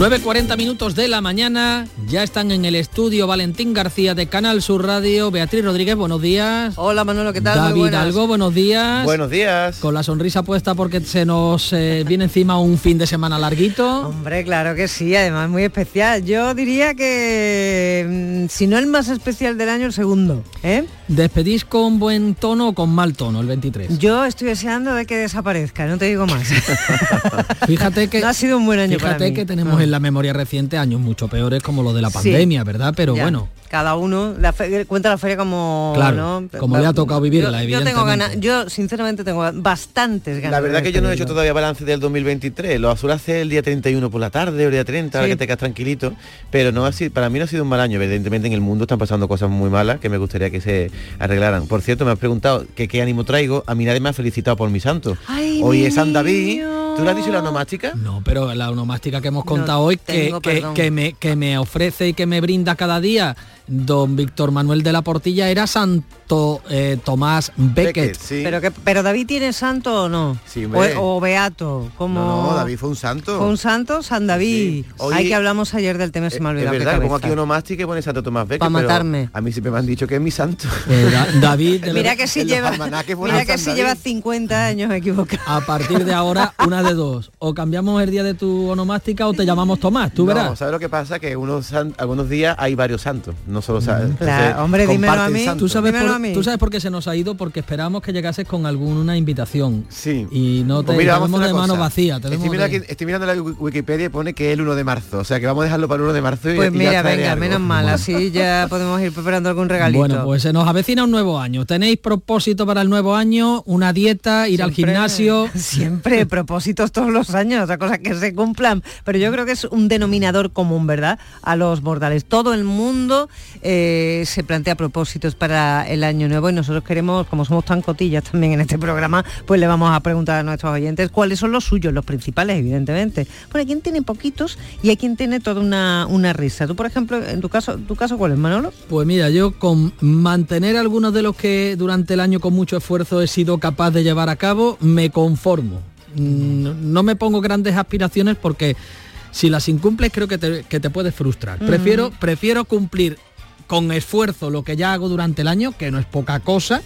9.40 minutos de la mañana, ya están en el estudio Valentín García de Canal Sur Radio, Beatriz Rodríguez, buenos días. Hola Manolo, ¿qué tal? David Algo, buenos días. Buenos días. Con la sonrisa puesta porque se nos eh, viene encima un fin de semana larguito. Hombre, claro que sí, además muy especial. Yo diría que, mm, si no el más especial del año, el segundo. ¿eh? ¿Despedís con buen tono o con mal tono el 23? Yo estoy deseando de que desaparezca, no te digo más. Fíjate que... No ha sido un buen año Fíjate para mí. que tenemos Ah. En la memoria reciente años mucho peores como lo de la pandemia, ¿verdad? Pero Ya. bueno, Cada uno la fe- cuenta la feria como... Claro, ¿no? como le ha tocado vivirla, yo, yo tengo ganas, yo sinceramente tengo bastantes ganas. La verdad que yo no he hecho todavía balance del 2023. Lo suele hacer el día 31 por la tarde o el día 30, ahora Sí. que te quedas tranquilito. Pero no ha sido, para mí no ha sido un mal año. Evidentemente en el mundo están pasando cosas muy malas que me gustaría que se arreglaran. Por cierto, me has preguntado que qué ánimo traigo. A mí nadie me ha felicitado por mi santo. Ay, Hoy mi es San David. ¿Tú le has dicho la onomástica? No, pero la onomástica que hemos contado hoy, que, tengo que, perdón. que me, que me ofrece y que me brinda cada día don Víctor Manuel de la Portilla, era Santo eh, Tomás Becket. Pero, que, pero David tiene santo o no? Sí, o, o beato, como... No, no, David fue un santo. Fue un santo, San David. Hoy- Ay, que hablamos ayer del tema, se me ha Es olvidado. verdad, pongo cabeza. aquí onomástica y pone Santo Tomás Becket. Pa' pero matarme. A mí siempre me han dicho que es mi santo. Eh, Da- David, Mira que si lleva, mira que si lleva 50 años equivocado. a partir de ahora, una de dos. O cambiamos el día de tu onomástica o te llamamos Tomás, tú no, verás. ¿sabes lo que pasa? Que unos san- algunos días hay varios santos, no solo sa- Claro, entonces, hombre, dímelo a mí. ¿Tú sabes, Dímelo por, tú sabes por qué se nos ha ido? Porque esperábamos que llegases con alguna invitación. Sí. Y no te Pues mira, vamos a tenemos hacer de una mano vacía. Estoy mirando, de- aquí- estoy mirando la Wiki- Wikipedia y pone que es el 1 de marzo. O sea que vamos a dejarlo para el 1 de marzo y, Pues y mira, venga, algo. menos mal, así ya podemos ir preparando algún regalito. Bueno, pues se nos avecina un nuevo año. ¿Tenéis propósito para el nuevo año? ¿Una dieta? ¿Ir al gimnasio? Siempre, propósitos todos los años, otra cosa que se cumplan. Pero yo creo que es un denominador común, ¿verdad? A los mortales. Todo el mundo eh, se plantea propósitos para el año nuevo y nosotros queremos, como somos tan cotillas también en este programa, pues le vamos a preguntar a nuestros oyentes cuáles son los suyos, los principales, evidentemente. Bueno, hay quien tiene poquitos y hay quien tiene toda una, una risa. Tú, por ejemplo, en tu caso, ¿tu caso cuál es, Manolo? Pues mira, yo con mantener algunos de los que durante el año con mucho esfuerzo he sido capaz de llevar a cabo, me conformo. Mm, No me pongo grandes aspiraciones porque si las incumples creo que te, que te puedes frustrar. Mm. Prefiero, prefiero cumplir con esfuerzo lo que ya hago durante el año, que no es poca cosa,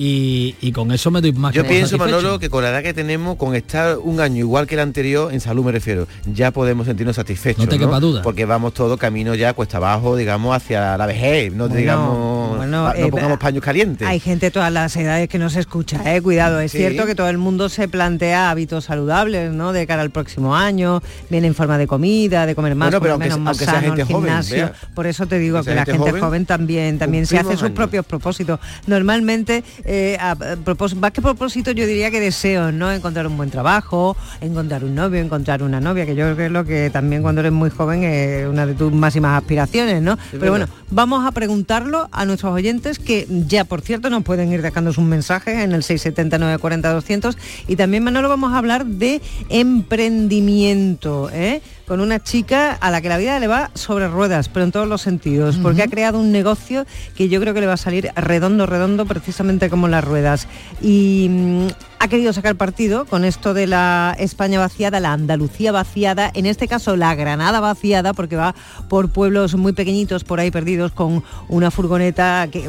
y, y con eso me doy más Yo que pienso, satisfecho. Manolo, que con la edad que tenemos, con estar un año igual que el anterior, en salud me refiero, ya podemos sentirnos satisfechos. No te quepa duda. Porque vamos todo camino ya cuesta abajo, digamos, hacia la vejez. No Bueno, digamos, bueno, pa- no eh, pongamos paños calientes. Hay gente de todas las edades que no se escucha, eh, cuidado. Es Sí. cierto que todo el mundo se plantea hábitos saludables, ¿no? De cara al próximo año, viene en forma de comida, de comer más, Bueno, pero comer aunque menos, se- más aunque sea sano, gente el joven, gimnasio. Por eso te digo que sea la gente joven, joven también, también se hace sus años. propios propósitos. Normalmente eh, a, a propós- más que propósito yo diría que deseos, ¿no? Encontrar un buen trabajo, encontrar un novio, encontrar una novia, que yo creo que es lo que también cuando eres muy joven es una de tus máximas aspiraciones, ¿no? Pero bueno, vamos a preguntarlo a nuestros oyentes que ya, por cierto, nos pueden ir dejando sus mensajes en el 679 40 200 y también, Manolo, vamos a hablar de emprendimiento, ¿eh? Con una chica a la que la vida le va sobre ruedas, pero en todos los sentidos, porque ha creado un negocio que yo creo que le va a salir redondo, redondo, precisamente como las ruedas. Y mm, ha querido sacar partido con esto de la España vaciada, la Andalucía vaciada, en este caso la Granada vaciada, porque va por pueblos muy pequeñitos por ahí perdidos con una furgoneta que,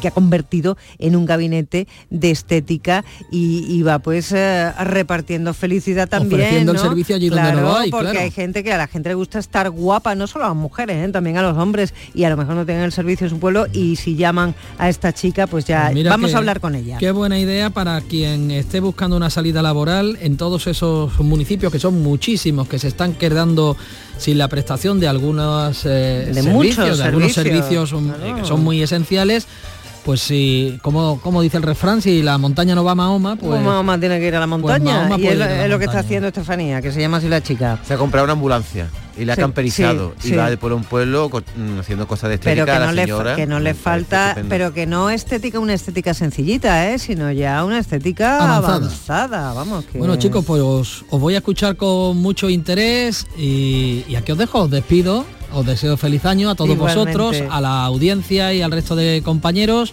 que ha convertido en un gabinete de estética y, y va pues eh, repartiendo felicidad también. Ofreciendo el ¿no? servicio allí donde Claro, no lo hay, porque claro. hay gente que a la gente le gusta estar guapa, no solo a las mujeres, ¿eh? también a los hombres, y a lo mejor no tienen el servicio en su pueblo y si llaman a esta chica, pues ya Pues vamos que- a hablar con ella. Qué buena idea para quien esté buscando una salida laboral en todos esos municipios, que son muchísimos, que se están quedando sin la prestación de algunos eh, De servicios, muchos de algunos servicios, servicios um, claro. eh, que son muy esenciales. Pues si, como, como dice el refrán, si la montaña no va a Mahoma, pues... Mahoma tiene que ir a la montaña Mahoma y es, lo- es lo que está montaña. haciendo Estefanía, que se llama así la chica. Se ha comprado una ambulancia y la ha Sí, camperizado sí, y sí. va de pueblo en pueblo mm, haciendo cosas de Pero estética que a no, le, señora. que no le falta, pero que no estética una estética sencillita, ¿eh? sino ya una estética Avanzada. avanzada, vamos. Que... Bueno chicos, pues os, os voy a escuchar con mucho interés y, y aquí os dejo, os despido, os deseo feliz año a todos Igualmente. vosotros, a la audiencia y al resto de compañeros.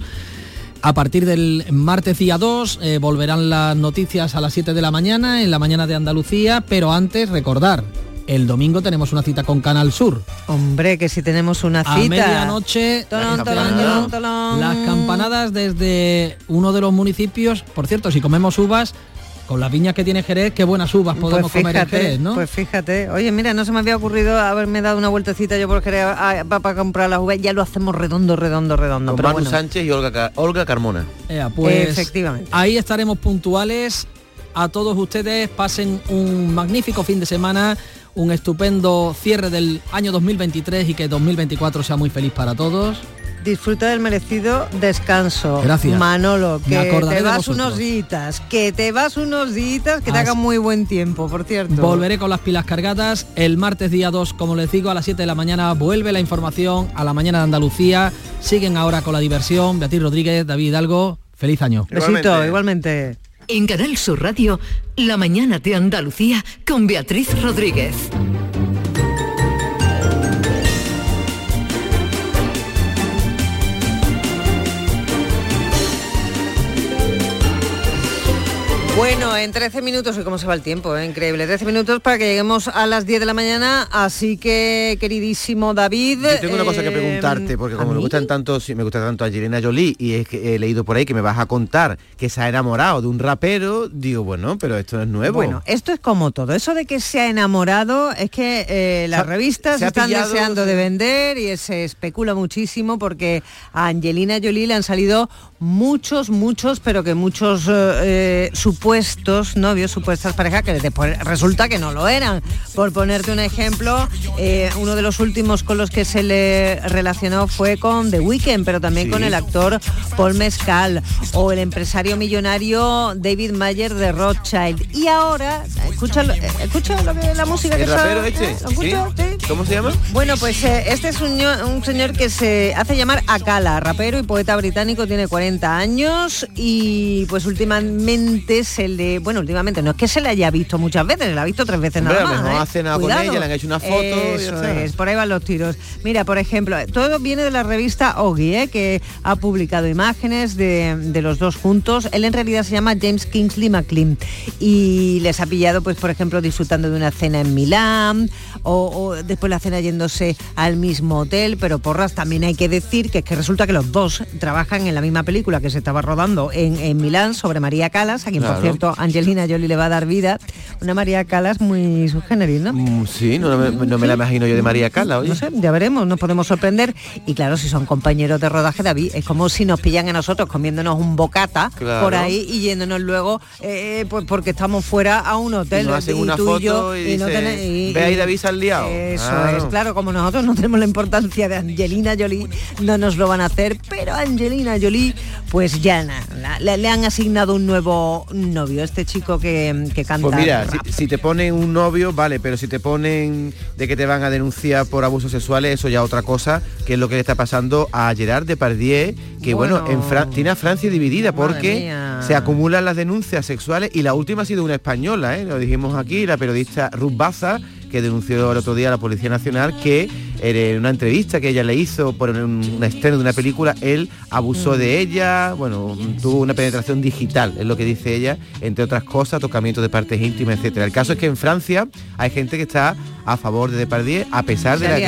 A partir del martes día 2 eh, volverán las noticias a las 7 de la mañana, en la mañana de Andalucía, pero antes recordar, el domingo tenemos una cita con Canal Sur. Hombre, que si tenemos una A cita. medianoche, Tolón, tolón, año, tolón, tolón. las campanadas desde uno de los municipios. Por cierto, si comemos uvas, con las viñas que tiene Jerez, qué buenas uvas podemos pues comer en Jerez, ¿no? Pues fíjate, oye, mira, no se me había ocurrido haberme dado una vueltecita yo por Jerez para comprar las uvas, ya lo hacemos redondo, redondo, redondo. Con pero Manu bueno. Sánchez y Olga, Olga Carmona. Ea, pues, Efectivamente. Ahí estaremos puntuales. A todos ustedes pasen un magnífico fin de semana, un estupendo cierre del año 2023 y que 2024 sea muy feliz para todos. Disfruta del merecido descanso. Gracias. Manolo, que te vas unos días, que te vas unos días, que te haga muy buen tiempo, por cierto. Volveré con las pilas cargadas. El martes día 2, como les digo, a las 7 de la mañana vuelve la información a la mañana de Andalucía. Siguen ahora con la diversión. Beatriz Rodríguez, David Hidalgo. Feliz año. Besito, igualmente. En Canal Sur Radio, La mañana de Andalucía con Beatriz Rodríguez. Bueno, en 13 minutos, y cómo se va el tiempo, ¿eh? increíble. 13 minutos para que lleguemos a las 10 de la mañana. Así que, queridísimo David. Yo tengo una cosa que eh, preguntarte, porque ¿a como me gustan tanto, me gusta tanto Angelina Jolie y es que he leído por ahí que me vas a contar que se ha enamorado de un rapero, digo, bueno, pero esto no es nuevo. Bueno, esto es como todo. Eso de que se ha enamorado es que eh, las revistas se están pillado- deseando de vender y se especula muchísimo porque a Angelina Jolie le han salido muchos, muchos, pero que muchos eh, eh, supuestos novios, supuestas parejas que después resulta que no lo eran. Por ponerte un ejemplo, eh, uno de los últimos con los que se le relacionó fue con The Weeknd, pero también Sí. con el actor Paul Mescal o el empresario millonario David Mayer de Rothschild. Y ahora, escucha, escucha lo que- la música que ¿El está- rapero este? ¿Lo escucha? ¿Sí? ¿Cómo se llama? Bueno, pues este es un señor que se hace llamar Akala, rapero y poeta británico, tiene 40 años y pues últimamente se le, bueno, últimamente no es que se le haya visto muchas veces, se le ha visto tres veces nada más. mejor ¿eh? ha cenado con Cuidado. ella, le han hecho una foto Eso es, por ahí van los tiros. Mira, por ejemplo, todo viene de la revista Ogi, ¿eh? que ha publicado imágenes de, de los dos juntos. Él en realidad se llama James Kingsley MacLean y les ha pillado, pues por ejemplo, disfrutando de una cena en Milán o, o después la cena yéndose al mismo hotel, pero porras también hay que decir que es que resulta que los dos trabajan en la misma película que se estaba rodando en, en Milán sobre María Calas, a quien por cierto Angelina Jolie le va a dar vida, una María Calas muy subgéneris, ¿no? Mm, Sí, no, me- no me la imagino yo de María Cala, oye. No sé, ya veremos, nos podemos sorprender. Y claro, si son compañeros de rodaje, David, es como si nos pillan a nosotros comiéndonos un bocata Claro. por ahí y yéndonos luego, eh, pues porque estamos fuera a un hotel. Y una tú y yo, foto y no dice, tené- y- "Ve ahí, David, se han liado". Eso es, claro, como nosotros no tenemos la importancia de Angelina Jolie, no nos lo van a hacer, pero Angelina Jolie, pues ya na- la- le, le han asignado un nuevo novio, este chico que, que canta. Pues mira, si, si te ponen un novio, vale, pero si te ponen de que te van a denunciar por abusos sexuales, eso ya otra cosa, que es lo que le está pasando a Gerard Depardieu, que bueno, Bueno. en Fran- tiene a Francia dividida porque mía. se acumulan las denuncias sexuales y la última ha sido una española, ¿eh? lo dijimos aquí, la periodista Ruth Baza, que denunció el otro día a la Policía Nacional que en una entrevista que ella le hizo por un, estreno de una película, él abusó de ella, bueno, tuvo una penetración digital, es lo que dice ella, entre otras cosas, tocamientos de partes íntimas, etcétera. El caso es que en Francia hay gente que está a favor de Depardieu a pesar de la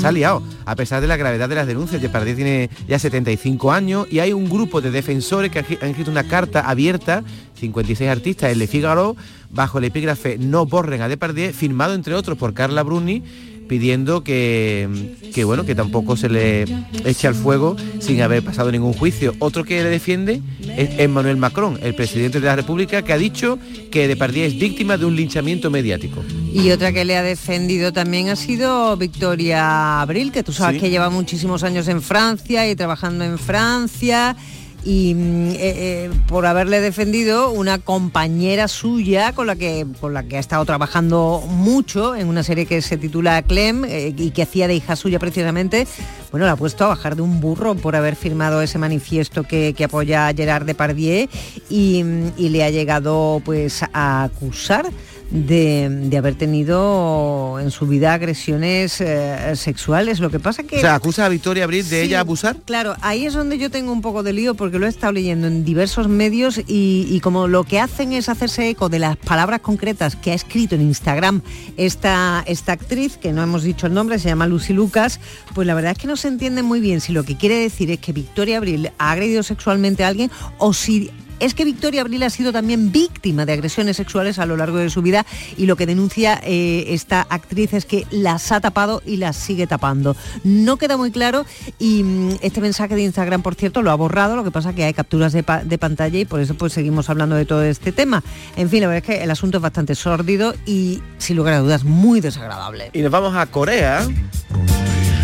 se ha liado, a pesar de la gravedad de las denuncias. Depardieu tiene ya 75 años y hay un grupo de defensores que han escri- han escrito una carta abierta, 56 artistas, en Le Figaro, bajo el epígrafe No borren a Depardieu, firmado entre otros por Carla Bruni, pidiendo que, que bueno que tampoco se le eche al fuego sin haber pasado ningún juicio. Otro que le defiende es Emmanuel Macron, el presidente de la República, que ha dicho que Depardieu es víctima de un linchamiento mediático. Y otra que le ha defendido también ha sido Victoria Abril, que tú sabes Sí. que lleva muchísimos años en Francia y trabajando en Francia. Y mm, eh, eh, por haberle defendido una compañera suya con la que con la que ha estado trabajando mucho en una serie que se titula Clem eh, y que hacía de hija suya precisamente, bueno, la ha puesto a bajar de un burro por haber firmado ese manifiesto que, apoya a Gerard Depardieu y, mm, y le ha llegado pues a acusar de, de haber tenido en su vida agresiones eh, sexuales. Lo que pasa que... O sea, acusa a Victoria Abril de Sí, ella abusar. Claro, ahí es donde yo tengo un poco de lío porque lo he estado leyendo en diversos medios y, y como lo que hacen es hacerse eco de las palabras concretas que ha escrito en Instagram esta, esta actriz, que no hemos dicho el nombre, se llama Lucy Lucas, pues la verdad es que no se entiende muy bien si lo que quiere decir es que Victoria Abril ha agredido sexualmente a alguien o si es que Victoria Abril ha sido también víctima de agresiones sexuales a lo largo de su vida y lo que denuncia eh, esta actriz es que las ha tapado y las sigue tapando. No queda muy claro y mm, este mensaje de Instagram, por cierto, lo ha borrado, lo que pasa que hay capturas de, pa- de pantalla y por eso pues seguimos hablando de todo este tema. En fin, la verdad es que el asunto es bastante sórdido y sin lugar a dudas muy desagradable. Y nos vamos a Corea.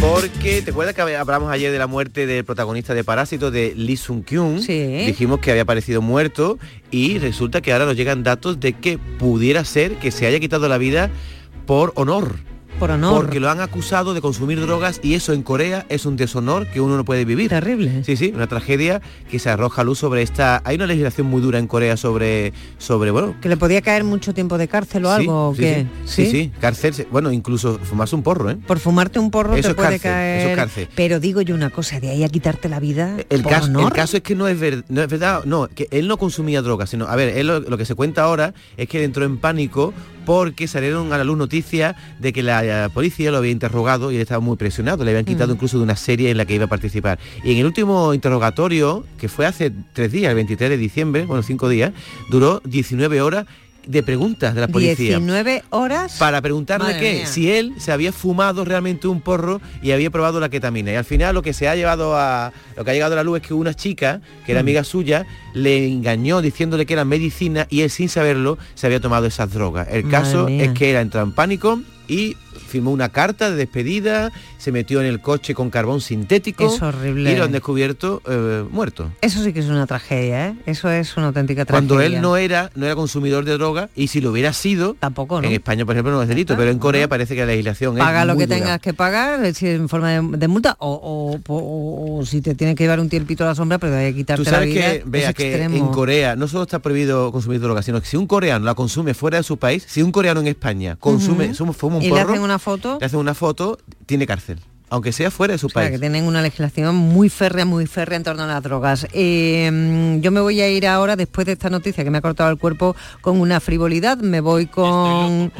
Porque, ¿te acuerdas que hablamos ayer de la muerte del protagonista de Parásito, de Lee Sung Kyun? Sí. Dijimos que había aparecido muerto y resulta que ahora nos llegan datos de que pudiera ser que se haya quitado la vida por honor. Por honor. Porque lo han acusado de consumir drogas y eso en Corea es un deshonor que uno no puede vivir. Terrible. Sí, sí, una tragedia que se arroja luz sobre esta... Hay una legislación muy dura en Corea sobre, sobre bueno, Que le podía caer mucho tiempo de cárcel o Sí, algo, ¿o sí, qué? Sí, sí, sí, cárcel, bueno, incluso fumarse un porro, ¿eh? Por fumarte un porro Eso te puede cárcel, caer. eso es cárcel. Pero digo yo una cosa, de ahí a quitarte la vida. El por caso, el honor. caso es que no es, ver- no es verdad, no, que él no consumía drogas, sino, a ver, él lo, lo que se cuenta ahora es que entró en pánico porque salieron a la luz noticias de que la, eh, policía lo había interrogado y él estaba muy presionado, le habían quitado Mm. incluso de una serie en la que iba a participar. Y en el último interrogatorio, que fue hace tres días, el 23 de diciembre, bueno, cinco días, duró 19 horas de preguntas de la policía. 19 horas. Para preguntarle Madre que mía. si él se había fumado realmente un porro y había probado la ketamina. Y al final lo que se ha llevado a. lo que ha llegado a la luz es que una chica, que era Mm. amiga suya, le engañó diciéndole que era medicina y él sin saberlo se había tomado esas drogas. El Madre caso mía. es que él entró en pánico y firmó una carta de despedida, se metió en el coche con carbón sintético Es horrible. y lo han descubierto eh, muerto. Eso sí que es una tragedia, ¿eh? Eso es una auténtica tragedia. Cuando él no era, no era consumidor de droga y si lo hubiera sido, tampoco, ¿no? En España, por ejemplo, no es delito, pero en Corea parece que la legislación es Paga lo muy que dura. tengas que pagar, eh, si en forma de, de multa, o, o- o- o si te tiene que llevar un tiempito a la sombra, pero hay que quitarte Tú la sabes vida. que, vea que extremo. en Corea no solo está prohibido consumir droga, sino que si un coreano la consume fuera de su país, si un coreano en España consume, Ujú. suma- fuma un y le hacen una foto, le hacen una foto, tiene cárcel, aunque sea fuera de su o sea, país. que tienen una legislación muy férrea, muy férrea en torno a las drogas. Eh, yo me voy a ir ahora, después de esta noticia que me ha cortado el cuerpo con una frivolidad, me voy con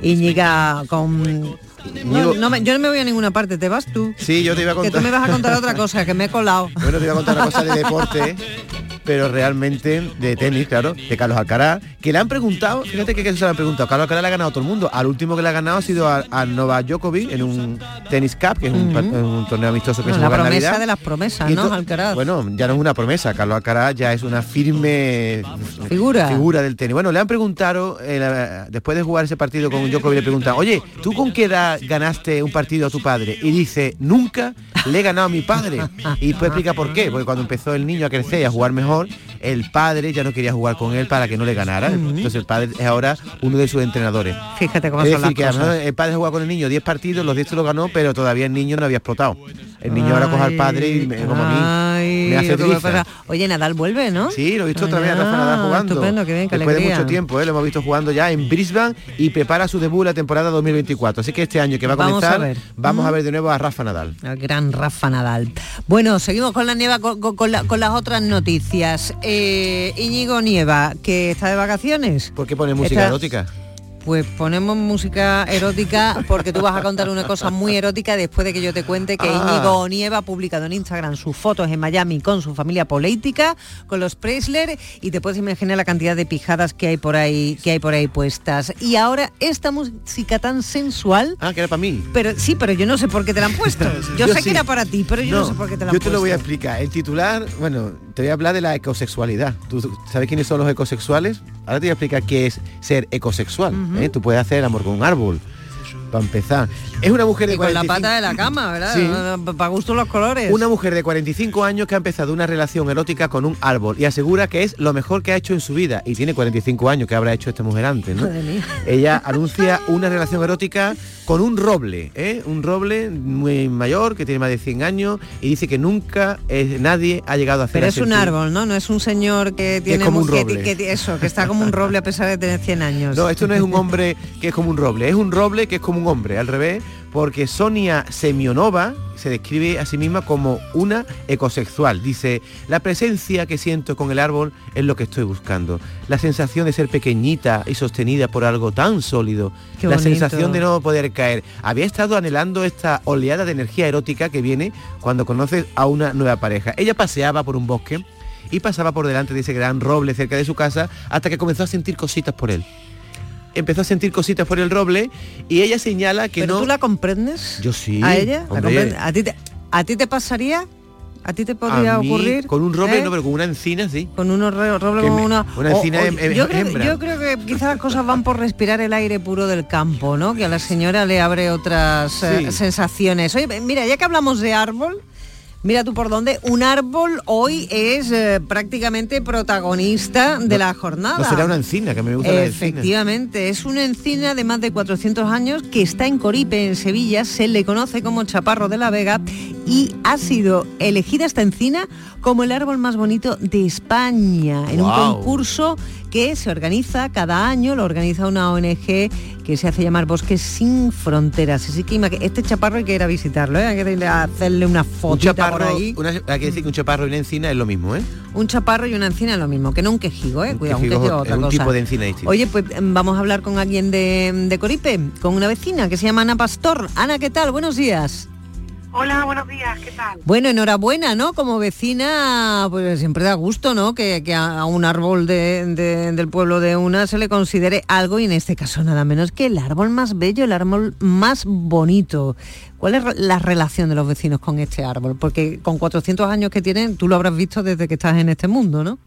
Íñiga, con... No, me- yo no me voy a ninguna parte, te vas tú. Sí, yo te iba a Que contar. tú me vas a contar otra cosa, que me he colado. Bueno, te iba a contar una cosa de deporte. pero realmente de tenis, claro, de Carlos Alcaraz, que le han preguntado, fíjate que eso se le han preguntado, Carlos Alcaraz le ha ganado a todo el mundo, al último que le ha ganado ha sido a, a Novak Djokovic en un tenis cup, que es un, torneo amistoso que Bueno, se la juega promesa Navidad. de las promesas, ¿no? Alcaraz. Bueno, ya no es una promesa, Carlos Alcaraz ya es una firme Figura. figura del tenis. Bueno, le han preguntado, eh, la- después de jugar ese partido con Djokovic, le preguntan, oye, ¿tú con qué edad ganaste un partido a tu padre? Y dice, nunca le he ganado a mi padre. Y después explica por qué, porque cuando empezó el niño a crecer y a jugar mejor, el padre ya no quería jugar con él para que no le ganara. Entonces el padre es ahora uno de sus entrenadores. Fíjate cómo Es son las decir, que lo cosas. el padre jugaba con el niño 10 partidos, los 10 se los ganó, pero todavía el niño no había explotado. El niño ahora coge al padre y me- como a mí. Me hace pasa. Oye, Nadal vuelve, ¿no? Sí, lo he visto otra vez a Rafa Ah, Nadal jugando. Estupendo, qué bien, qué Después de alegría. mucho tiempo, ¿eh? lo hemos visto jugando ya en Brisbane y prepara su debut la temporada 2024. Así que este año que va a Vamos comenzar, a ver. vamos Mm. a ver de nuevo a Rafa Nadal. El gran Rafa Nadal. Bueno, seguimos con la nieva, con, con- con la- con las otras noticias. Eh, Íñigo Nieva, que está de vacaciones. ¿Por qué pone música Está- erótica? Pues ponemos música erótica porque tú vas a contar una cosa muy erótica después de que yo te cuente que Ah. Íñigo Nieva ha publicado en Instagram sus fotos en Miami con su familia política, con los Preisler y te puedes imaginar la cantidad de pijadas que hay por ahí, que hay por ahí puestas. Y ahora esta música tan sensual. Ah, que era para mí. Pero sí, pero yo no sé por qué te la han puesto. Yo, sé sí. que era para ti, pero yo no, sé por qué te la han Yo te lo voy a puesto. explicar. El titular, bueno, te voy a hablar de la ecosexualidad. ¿Tú sabes quiénes son los ecosexuales? Ahora te voy a explicar qué es ser ecosexual. ¿Eh? Tú puedes hacer el amor con un árbol. Para empezar. Es una mujer de Y con la 45 pata de la cama, ¿verdad? Sí. Para gusto los colores. Una mujer de 45 años que ha empezado una relación erótica con un árbol y asegura que es lo mejor que ha hecho en su vida. Y tiene 45 años, que habrá hecho esta mujer antes, ¿no? Ella anuncia una relación erótica con un roble, ¿eh? un roble muy mayor, que tiene más de 100 años, y dice que nunca nadie ha llegado a hacer Pero es un árbol, ¿no? No es un señor que tiene como un que- roble. que- eso, que está como un roble a pesar de tener 100 años. No, esto no es un hombre que es como un roble, es un roble que es como un hombre, al revés, porque Sonia Semionova se describe a sí misma como una ecosexual. Dice, la presencia que siento con el árbol es lo que estoy buscando. La sensación de ser pequeñita y sostenida por algo tan sólido. Qué la bonito. sensación de no poder caer. Había estado anhelando esta oleada de energía erótica que viene cuando conoces a una nueva pareja. Ella paseaba por un bosque y pasaba por delante de ese gran roble cerca de su casa hasta que comenzó a sentir cositas por él empezó a sentir cositas por el roble y ella señala que ¿Pero no tú la comprendes? yo sí ¿A ella? ¿La hombre. ¿A, ti te, ¿A ti te pasaría? ¿A ti te podría mí, ocurrir? con un roble ¿Eh? no pero con una encina sí Con re- roble con una... una o- encina o- yo, creo, hembra. yo creo que quizás las cosas van por respirar el aire puro del campo, ¿no? Que a la señora le abre otras eh, sensaciones. Oye, mira, ya que hablamos de árbol... Mira tú por dónde, un árbol hoy es eh, prácticamente protagonista de la jornada. no será una encina que me gusta la encina. Efectivamente, es una encina de más de 400 años que está en Coripe, en Sevilla, se le conoce como Chaparro de la Vega y ha sido elegida esta encina como el árbol más bonito de España. En un concurso que se organiza cada año, lo organiza una ONG que se hace llamar Bosques sin Fronteras. Así que este chaparro hay que ir a visitarlo, ¿eh? hay que ir a hacerle una un fotita por chaparro ahí. una- hay que decir que un chaparro y una encina es lo mismo ¿eh? Un chaparro y una encina es lo mismo, que no un quejigo, ¿eh? Cuidado, un quejigo quejigo es es otra un cosa. tipo de encina distinto. Oye, pues em, vamos a hablar con alguien de, de Coripe, con una vecina que se llama Ana Pastor. Ana, ¿qué tal? Buenos días. Hola, buenos días, ¿qué tal? Bueno, enhorabuena, ¿no? Como vecina, pues siempre da gusto, ¿no? Que, que a un árbol de- de- del pueblo de una se le considere algo, y en este caso nada menos que el árbol más bello, el árbol más bonito. ¿Cuál es la relación de los vecinos con este árbol? Porque con 400 años que tienen, tú lo habrás visto desde que estás en este mundo, ¿no?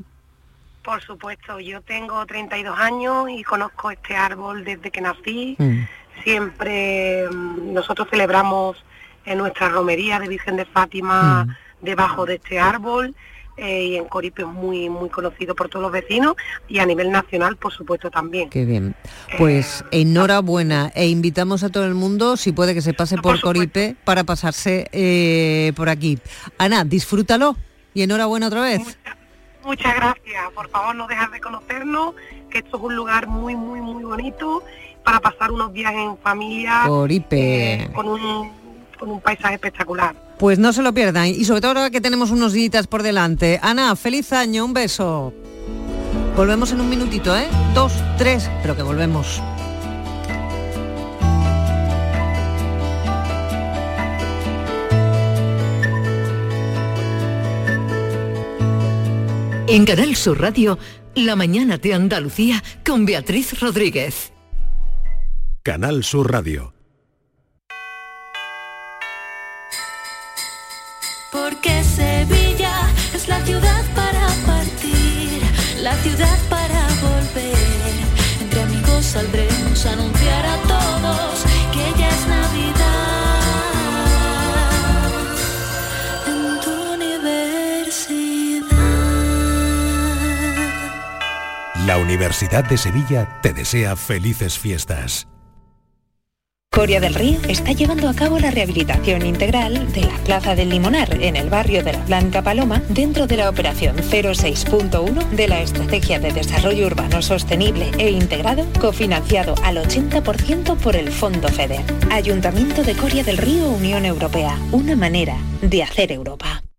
Por supuesto, yo tengo 32 años y conozco este árbol desde que nací. Mm. Siempre mm, nosotros celebramos en nuestra romería de Virgen de Fátima Mm. debajo de este árbol eh, y en Coripe es muy muy conocido por todos los vecinos y a nivel nacional por supuesto también. Qué bien. Pues enhorabuena e invitamos a todo el mundo, si puede que se pase por Coripe, para pasarse eh, por aquí. Ana, disfrútalo y enhorabuena otra vez. Muchas gracias, por favor no dejes de conocernos, que esto es un lugar muy muy muy bonito para pasar unos días en familia Coripe. eh, con un con un paisaje espectacular. Pues no se lo pierdan y sobre todo ahora que tenemos unos días por delante. Ana, feliz año, un beso. Volvemos en un minutito, ¿eh? Dos, tres, pero que volvemos. En Canal Sur Radio, La mañana de Andalucía con Beatriz Rodríguez. Canal Sur Radio. Saldremos a anunciar a todos que ya es Navidad. En tu universidad. La Universidad de Sevilla te desea felices fiestas. Coria del Río está llevando a cabo la rehabilitación integral de la Plaza del Limonar en el barrio de la Blanca Paloma dentro de la operación 06.1 de la Estrategia de Desarrollo Urbano Sostenible e Integrado cofinanciado al 80% por el Fondo FEDER. Ayuntamiento de Coria del Río Unión Europea, una manera de hacer Europa.